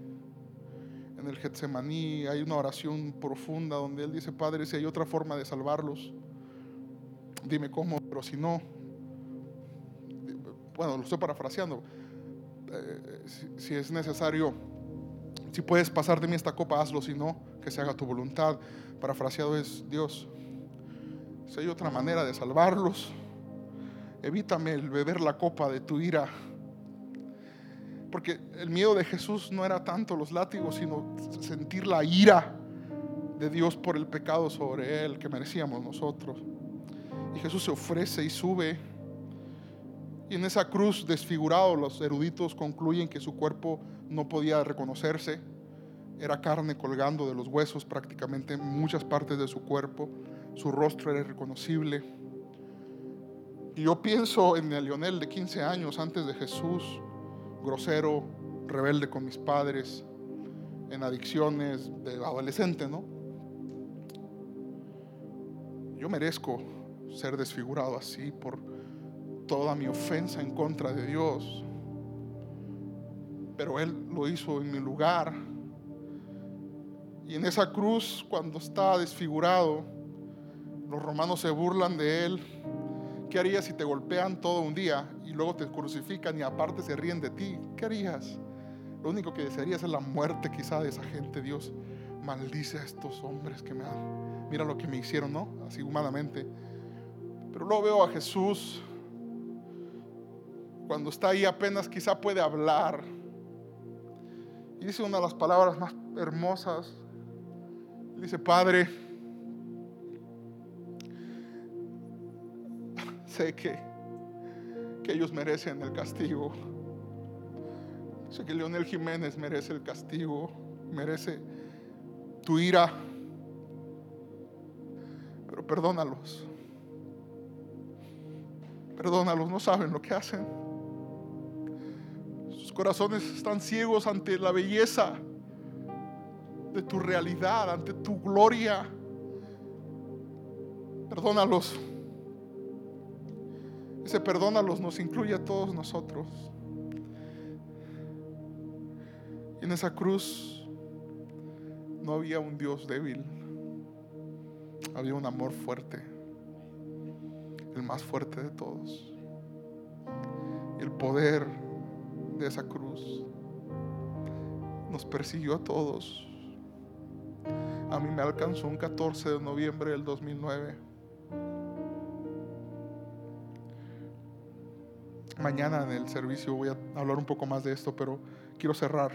En el Getsemaní hay una oración profunda donde Él dice, Padre, si hay otra forma de salvarlos, dime cómo, pero si no, bueno, lo estoy parafraseando, eh, si es necesario, si puedes pasar de mí esta copa, hazlo, si no, que se haga tu voluntad. Parafraseado es, Dios, si hay otra manera de salvarlos, evítame el beber la copa de tu ira. Porque el miedo de Jesús no era tanto los látigos, sino sentir la ira de Dios por el pecado sobre él que merecíamos nosotros. Jesús se ofrece y sube. Y en esa cruz desfigurado los eruditos concluyen que su cuerpo no podía reconocerse era carne colgando de los huesos prácticamente en muchas partes de su cuerpo. Su rostro era irreconocible. Y yo pienso en el Leonel de 15 años antes de Jesús, grosero, rebelde con mis padres, en adicciones de adolescente, ¿no? Yo merezco ser desfigurado así por toda mi ofensa en contra de Dios. Pero Él lo hizo en mi lugar y en esa cruz, cuando está desfigurado, los romanos se burlan de él. ¿Qué harías si te golpean todo un día y luego te crucifican y aparte se ríen de ti? ¿Qué harías? Lo único que desearías es la muerte quizá de esa gente. Dios maldice a estos hombres que me han... Mira lo que me hicieron, ¿no? Así humanamente. Pero luego veo a Jesús cuando está ahí apenas quizá puede hablar. Y dice una de las palabras más hermosas Dice, Padre, sé que, que ellos merecen el castigo. Sé que Leonel Jiménez merece el castigo, merece tu ira. Pero perdónalos. Perdónalos, no saben lo que hacen. Sus corazones están ciegos ante la belleza de tu realidad, ante tu gloria. Perdónalos. Ese perdónalos nos incluye a todos nosotros. Y en esa cruz no había un Dios débil, había un amor fuerte, el más fuerte de todos. El poder de esa cruz nos persiguió a todos. A mí me alcanzó un 14 de noviembre del 2009. Mañana en el servicio voy a hablar un poco más de esto, pero quiero cerrar.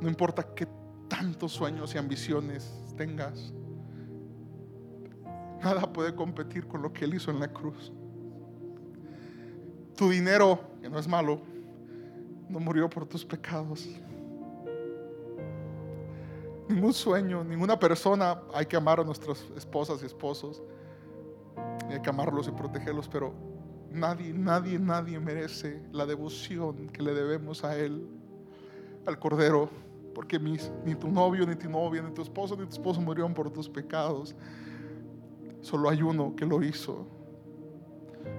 No importa qué tantos sueños y ambiciones tengas, nada puede competir con lo que Él hizo en la cruz. Tu dinero, que no es malo, no murió por tus pecados. Ningún sueño, ninguna persona, hay que amar a nuestras esposas y esposos, hay que amarlos y protegerlos, pero nadie, nadie, nadie merece la devoción que le debemos a Él, al Cordero, porque ni tu novio, ni tu novia, ni tu esposo, ni tu esposo murieron por tus pecados. Solo hay uno que lo hizo,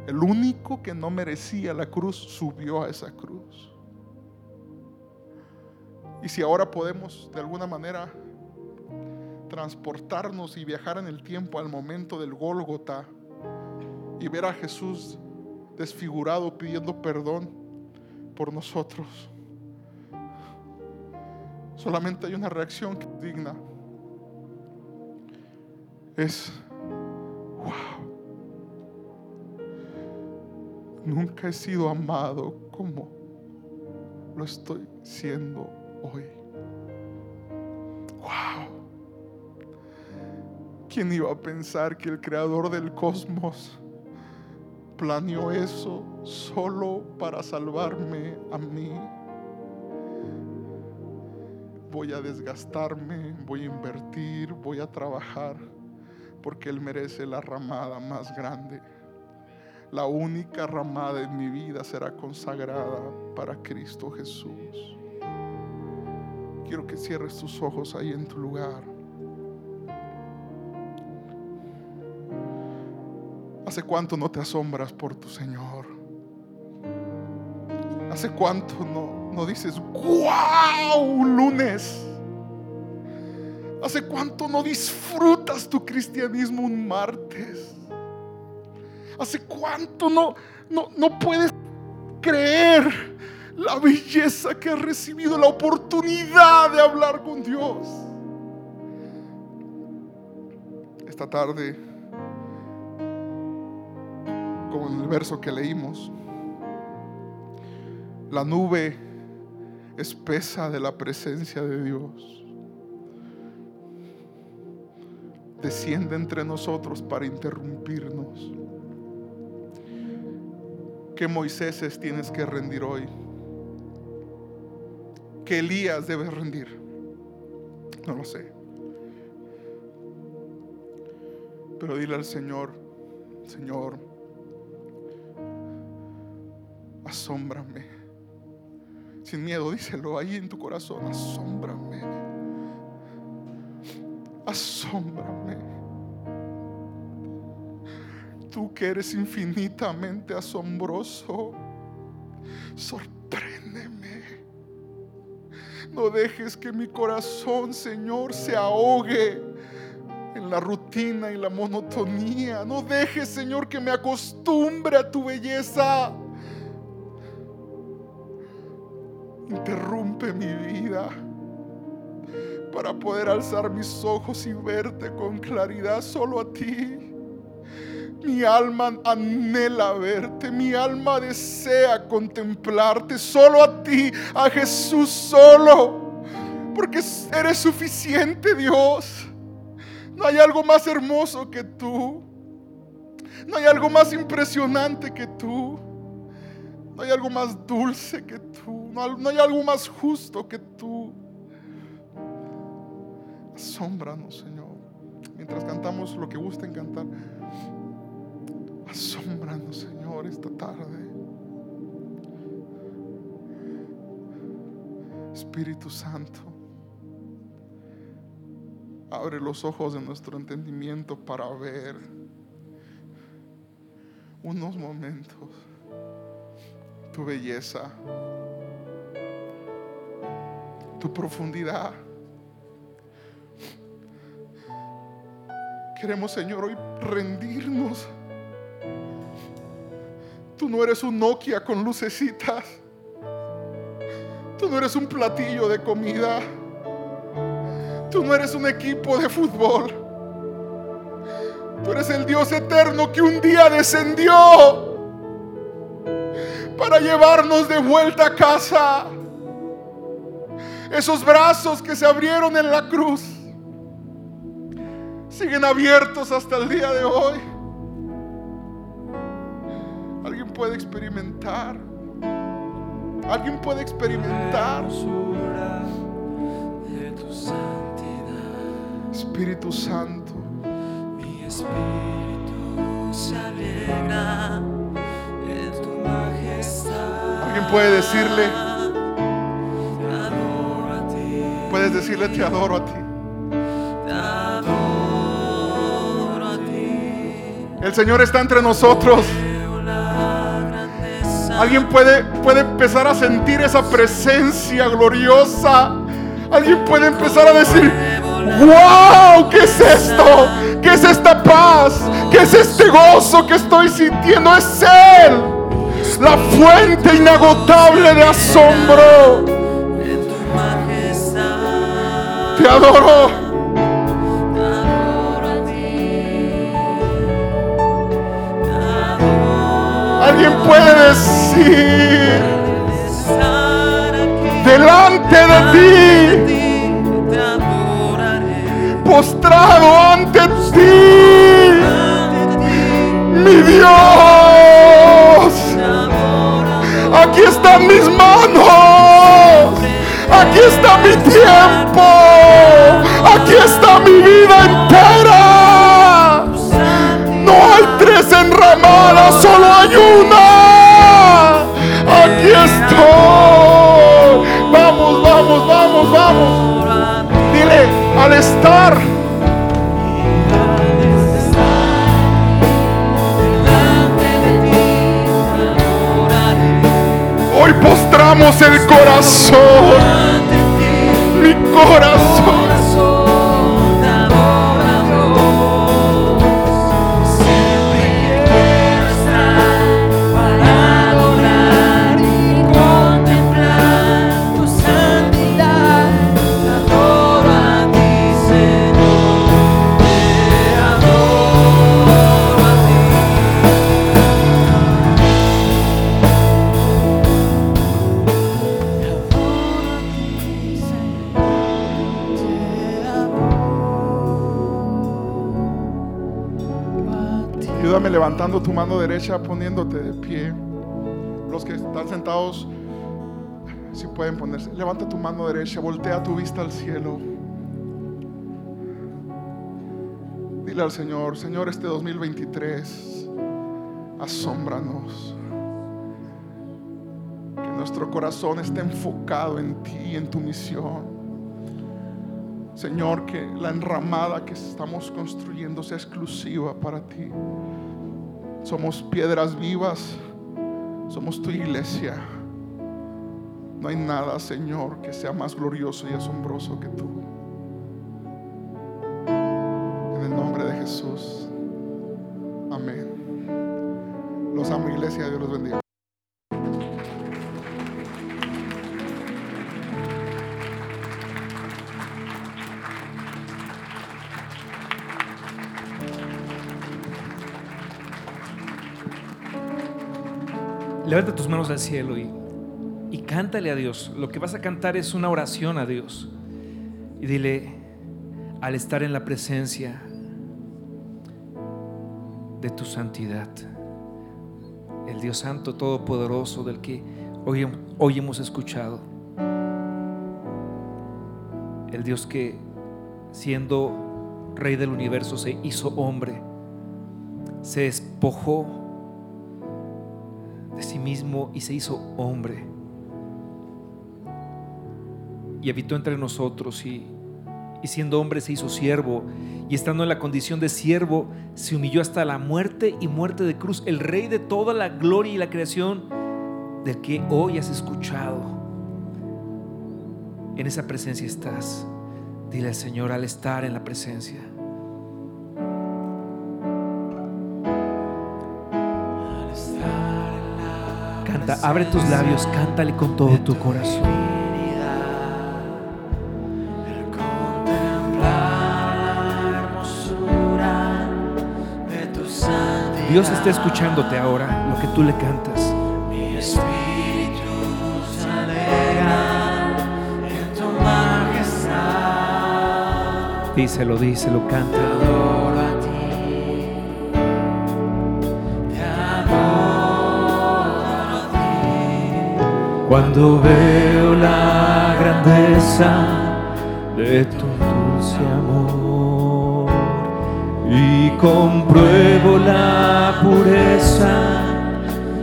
el único que no merecía la cruz subió a esa cruz. Y si ahora podemos de alguna manera transportarnos y viajar en el tiempo al momento del Gólgota y ver a Jesús desfigurado pidiendo perdón por nosotros, solamente hay una reacción digna. Es, wow. Nunca he sido amado como lo estoy siendo hoy. Wow. ¿Quién iba a pensar que el creador del cosmos planeó eso solo para salvarme a mí? Voy a desgastarme, voy a invertir, voy a trabajar, porque Él merece la ramada más grande la única ramada en mi vida será consagrada para Cristo Jesús. Quiero que cierres tus ojos ahí en tu lugar. ¿Hace cuánto no te asombras por tu Señor? ¿Hace cuánto no, no dices, wow, un lunes? ¿Hace cuánto no disfrutas tu cristianismo un martes? ¿Hace cuánto no, no, no puedes creer la belleza que has recibido, la oportunidad de hablar con Dios? Esta tarde, como en el verso que leímos, la nube espesa de la presencia de Dios desciende entre nosotros para interrumpirnos. ¿Qué Moisés tienes que rendir hoy? ¿Qué Elías debe rendir? No lo sé. Pero dile al Señor, Señor, asómbrame. Sin miedo, díselo ahí en tu corazón, asómbrame. Asómbrame tú que eres infinitamente asombroso, sorpréndeme. No dejes que mi corazón, Señor, se ahogue en la rutina y la monotonía. No dejes, Señor, que me acostumbre a tu belleza. Interrumpe mi vida para poder alzar mis ojos y verte con claridad solo a ti. Mi alma anhela verte, mi alma desea contemplarte, solo a ti, a Jesús solo, porque eres suficiente Dios. No hay algo más hermoso que tú, no hay algo más impresionante que tú, no hay algo más dulce que tú, no hay algo más justo que tú. Asómbranos, Señor, mientras cantamos lo que gusten cantar. Asómbranos, Señor, esta tarde. Espíritu Santo, abre los ojos de nuestro entendimiento para ver unos momentos tu belleza, tu profundidad. Queremos, Señor, hoy rendirnos. Tú no eres un Nokia con lucecitas. Tú no eres un platillo de comida. Tú no eres un equipo de fútbol. Tú eres el Dios eterno que un día descendió para llevarnos de vuelta a casa. Esos brazos que se abrieron en la cruz siguen abiertos hasta el día de hoy. Alguien puede experimentar. Alguien puede experimentar. de tu santidad. Espíritu Santo. Mi espíritu se alegra en tu majestad. Alguien puede decirle, Te adoro a ti, puedes decirle te adoro a ti. El Señor está entre nosotros. Alguien puede, puede empezar a sentir esa presencia gloriosa. Alguien puede empezar a decir, wow, ¿qué es esto? ¿Qué es esta paz? ¿Qué es este gozo que estoy sintiendo? Es Él, la fuente inagotable de asombro. Te adoro. Alguien puede decir, delante de ti, postrado ante ti, mi Dios. Aquí están mis manos. Aquí está mi tiempo. Aquí está mi vida entera. Enramadas, solo hay una. Aquí estoy. Vamos, vamos, vamos, vamos. Dile, al estar hoy postramos el corazón. Mi corazón. Levantando tu mano derecha, poniéndote de pie. Los que están sentados, si pueden ponerse. Levanta tu mano derecha, voltea tu vista al cielo. Dile al Señor, Señor, este 2023, asómbranos. Que nuestro corazón esté enfocado en ti, en tu misión. Señor, que la enramada que estamos construyendo sea exclusiva para ti. Somos piedras vivas, somos tu iglesia. No hay nada, Señor, que sea más glorioso y asombroso que tú. En el nombre de Jesús. Amén. Los amo, iglesia. Dios los bendiga. Levanta tus manos al cielo y, cántale a Dios. Lo que vas a cantar es una oración a Dios. Y dile, al estar en la presencia de tu santidad, el Dios Santo Todopoderoso del que hoy, hoy hemos escuchado, el Dios que siendo Rey del universo se hizo hombre, se despojó mismo y se hizo hombre. y habitó entre nosotros y, y siendo hombre se hizo siervo y estando en la condición de siervo se humilló hasta la muerte y muerte de cruz, el rey de toda la gloria y la creación del que hoy has escuchado. En esa presencia estás. Dile al Señor al estar en la presencia. Abre tus labios, cántale con todo tu corazón. Dios está escuchándote ahora, lo que tú le cantas. Mi espíritu se en tu majestad. Díselo, díselo, Te Cuando veo la grandeza de tu dulce amor y compruebo la pureza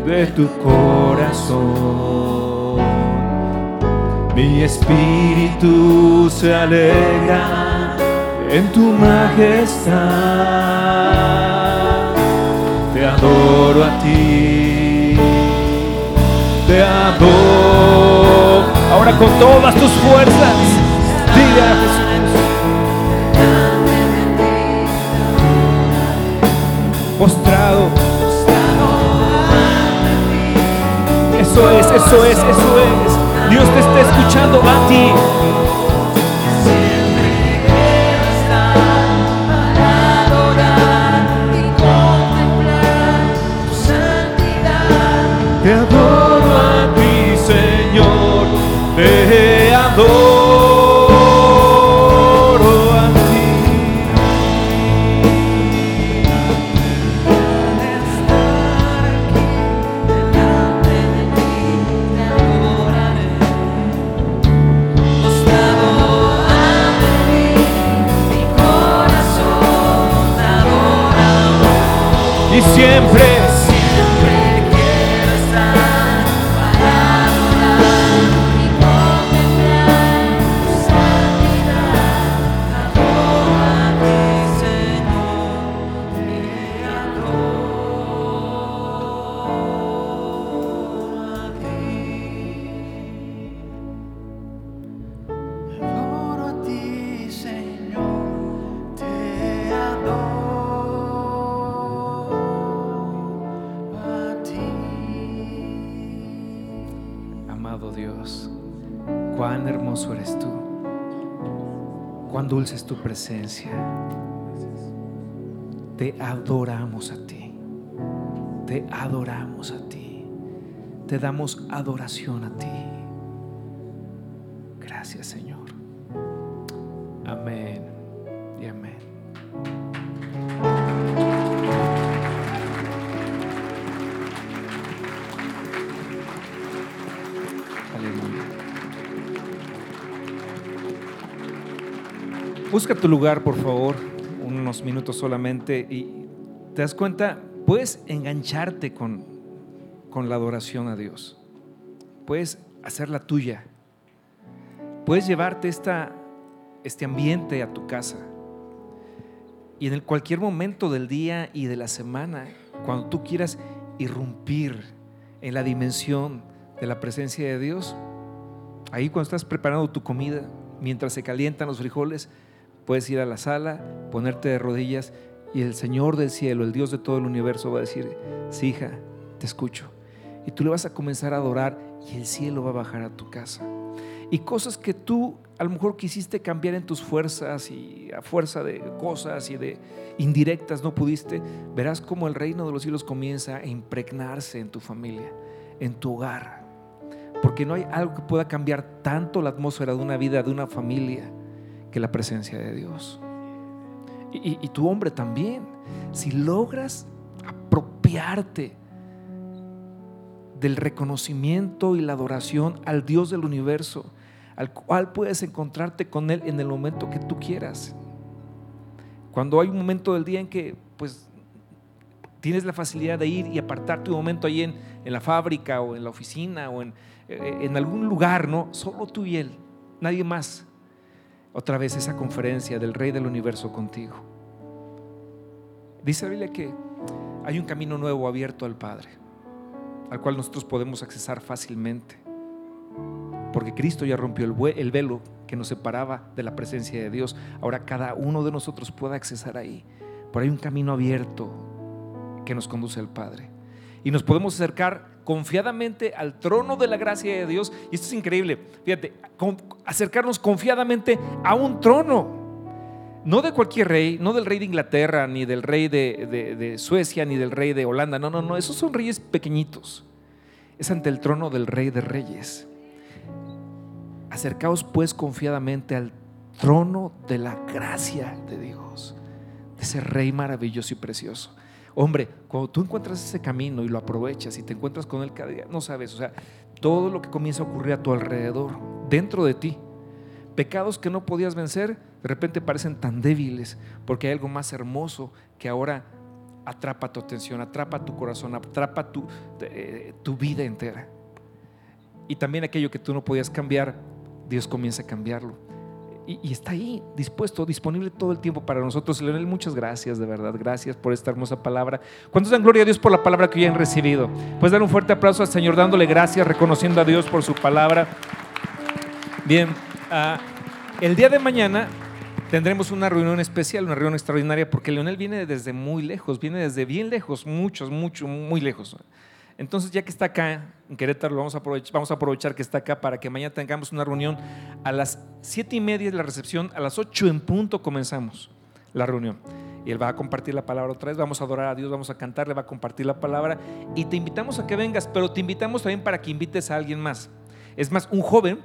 de tu corazón, mi espíritu se alegra en tu majestad. Te adoro a ti te adoro. Ahora con todas tus fuerzas, dile a Jesús. Postrado. Eso es, eso es, eso es. Dios te está escuchando a ti. Siempre quiero Siempre eres tú. Cuán dulce es tu presencia. Te adoramos a ti. Te adoramos a ti. Te damos adoración a ti. Gracias, Señor. Busca tu lugar, por favor, unos minutos solamente y te das cuenta, puedes engancharte con, con la adoración a Dios. Puedes hacerla tuya. Puedes llevarte esta, este ambiente a tu casa. Y en el cualquier momento del día y de la semana, cuando tú quieras irrumpir en la dimensión de la presencia de Dios, ahí cuando estás preparando tu comida, mientras se calientan los frijoles, puedes ir a la sala, ponerte de rodillas y el Señor del cielo, el Dios de todo el universo va a decir, sí hija, te escucho. Y tú le vas a comenzar a adorar y el cielo va a bajar a tu casa. Y cosas que tú a lo mejor quisiste cambiar en tus fuerzas y a fuerza de cosas y de indirectas no pudiste, verás cómo el reino de los cielos comienza a impregnarse en tu familia, en tu hogar. Porque no hay algo que pueda cambiar tanto la atmósfera de una vida, de una familia, que la presencia de Dios. Y, tu hombre también. Si logras apropiarte del reconocimiento y la adoración al Dios del universo, al cual puedes encontrarte con Él en el momento que tú quieras. Cuando hay un momento del día en que pues tienes la facilidad de ir y apartarte un momento ahí en, en la fábrica o en la oficina o en, eh, en algún lugar, ¿no? Solo tú y Él. nadie más. Otra vez esa conferencia del Rey del Universo contigo. Dice la Biblia que hay un camino nuevo abierto al Padre, al cual nosotros podemos accesar fácilmente. Porque Cristo ya rompió el, velo que nos separaba de la presencia de Dios. Ahora cada uno de nosotros puede accesar ahí. Pero hay un camino abierto que nos conduce al Padre. Y nos podemos acercar confiadamente al trono de la gracia de Dios. Y esto es increíble. Fíjate, acercarnos confiadamente a un trono. No de cualquier rey, no del rey de Inglaterra, ni del rey de Suecia, ni del rey de Holanda. No, no, no. Esos son reyes pequeñitos. Es ante el trono del rey de reyes. Acercaos pues confiadamente al trono de la gracia de Dios, de ese rey maravilloso y precioso. Hombre, cuando tú encuentras ese camino y lo aprovechas y te encuentras con él cada día, no sabes, o sea, todo lo que comienza a ocurrir a tu alrededor, dentro de ti, pecados que no podías vencer, de repente parecen tan débiles, porque hay algo más hermoso que ahora atrapa tu atención, atrapa tu corazón, atrapa tu, eh, tu vida entera. Y también aquello que tú no podías cambiar, Dios comienza a cambiarlo. Y, está ahí, dispuesto, disponible todo el tiempo para nosotros. Leonel, muchas gracias, de verdad. Gracias por esta hermosa palabra. ¿Cuántos dan gloria a Dios por la palabra que hoy han recibido? Puedes dar un fuerte aplauso al Señor dándole gracias, reconociendo a Dios por su palabra. Bien, ah, el día de mañana tendremos una reunión especial, una reunión extraordinaria, porque Leonel viene desde muy lejos, viene desde bien lejos, muchos, mucho, muy lejos. Entonces, ya que está acá en Querétaro, vamos a, aprovechar, vamos a aprovechar que está acá para que mañana tengamos una reunión a las siete y media de la recepción, a las 8 en punto comenzamos la reunión. Y él va a compartir la palabra otra vez, vamos a adorar a Dios, vamos a cantar, le va a compartir la palabra y te invitamos a que vengas, pero te invitamos también para que invites a alguien más. Es más, un joven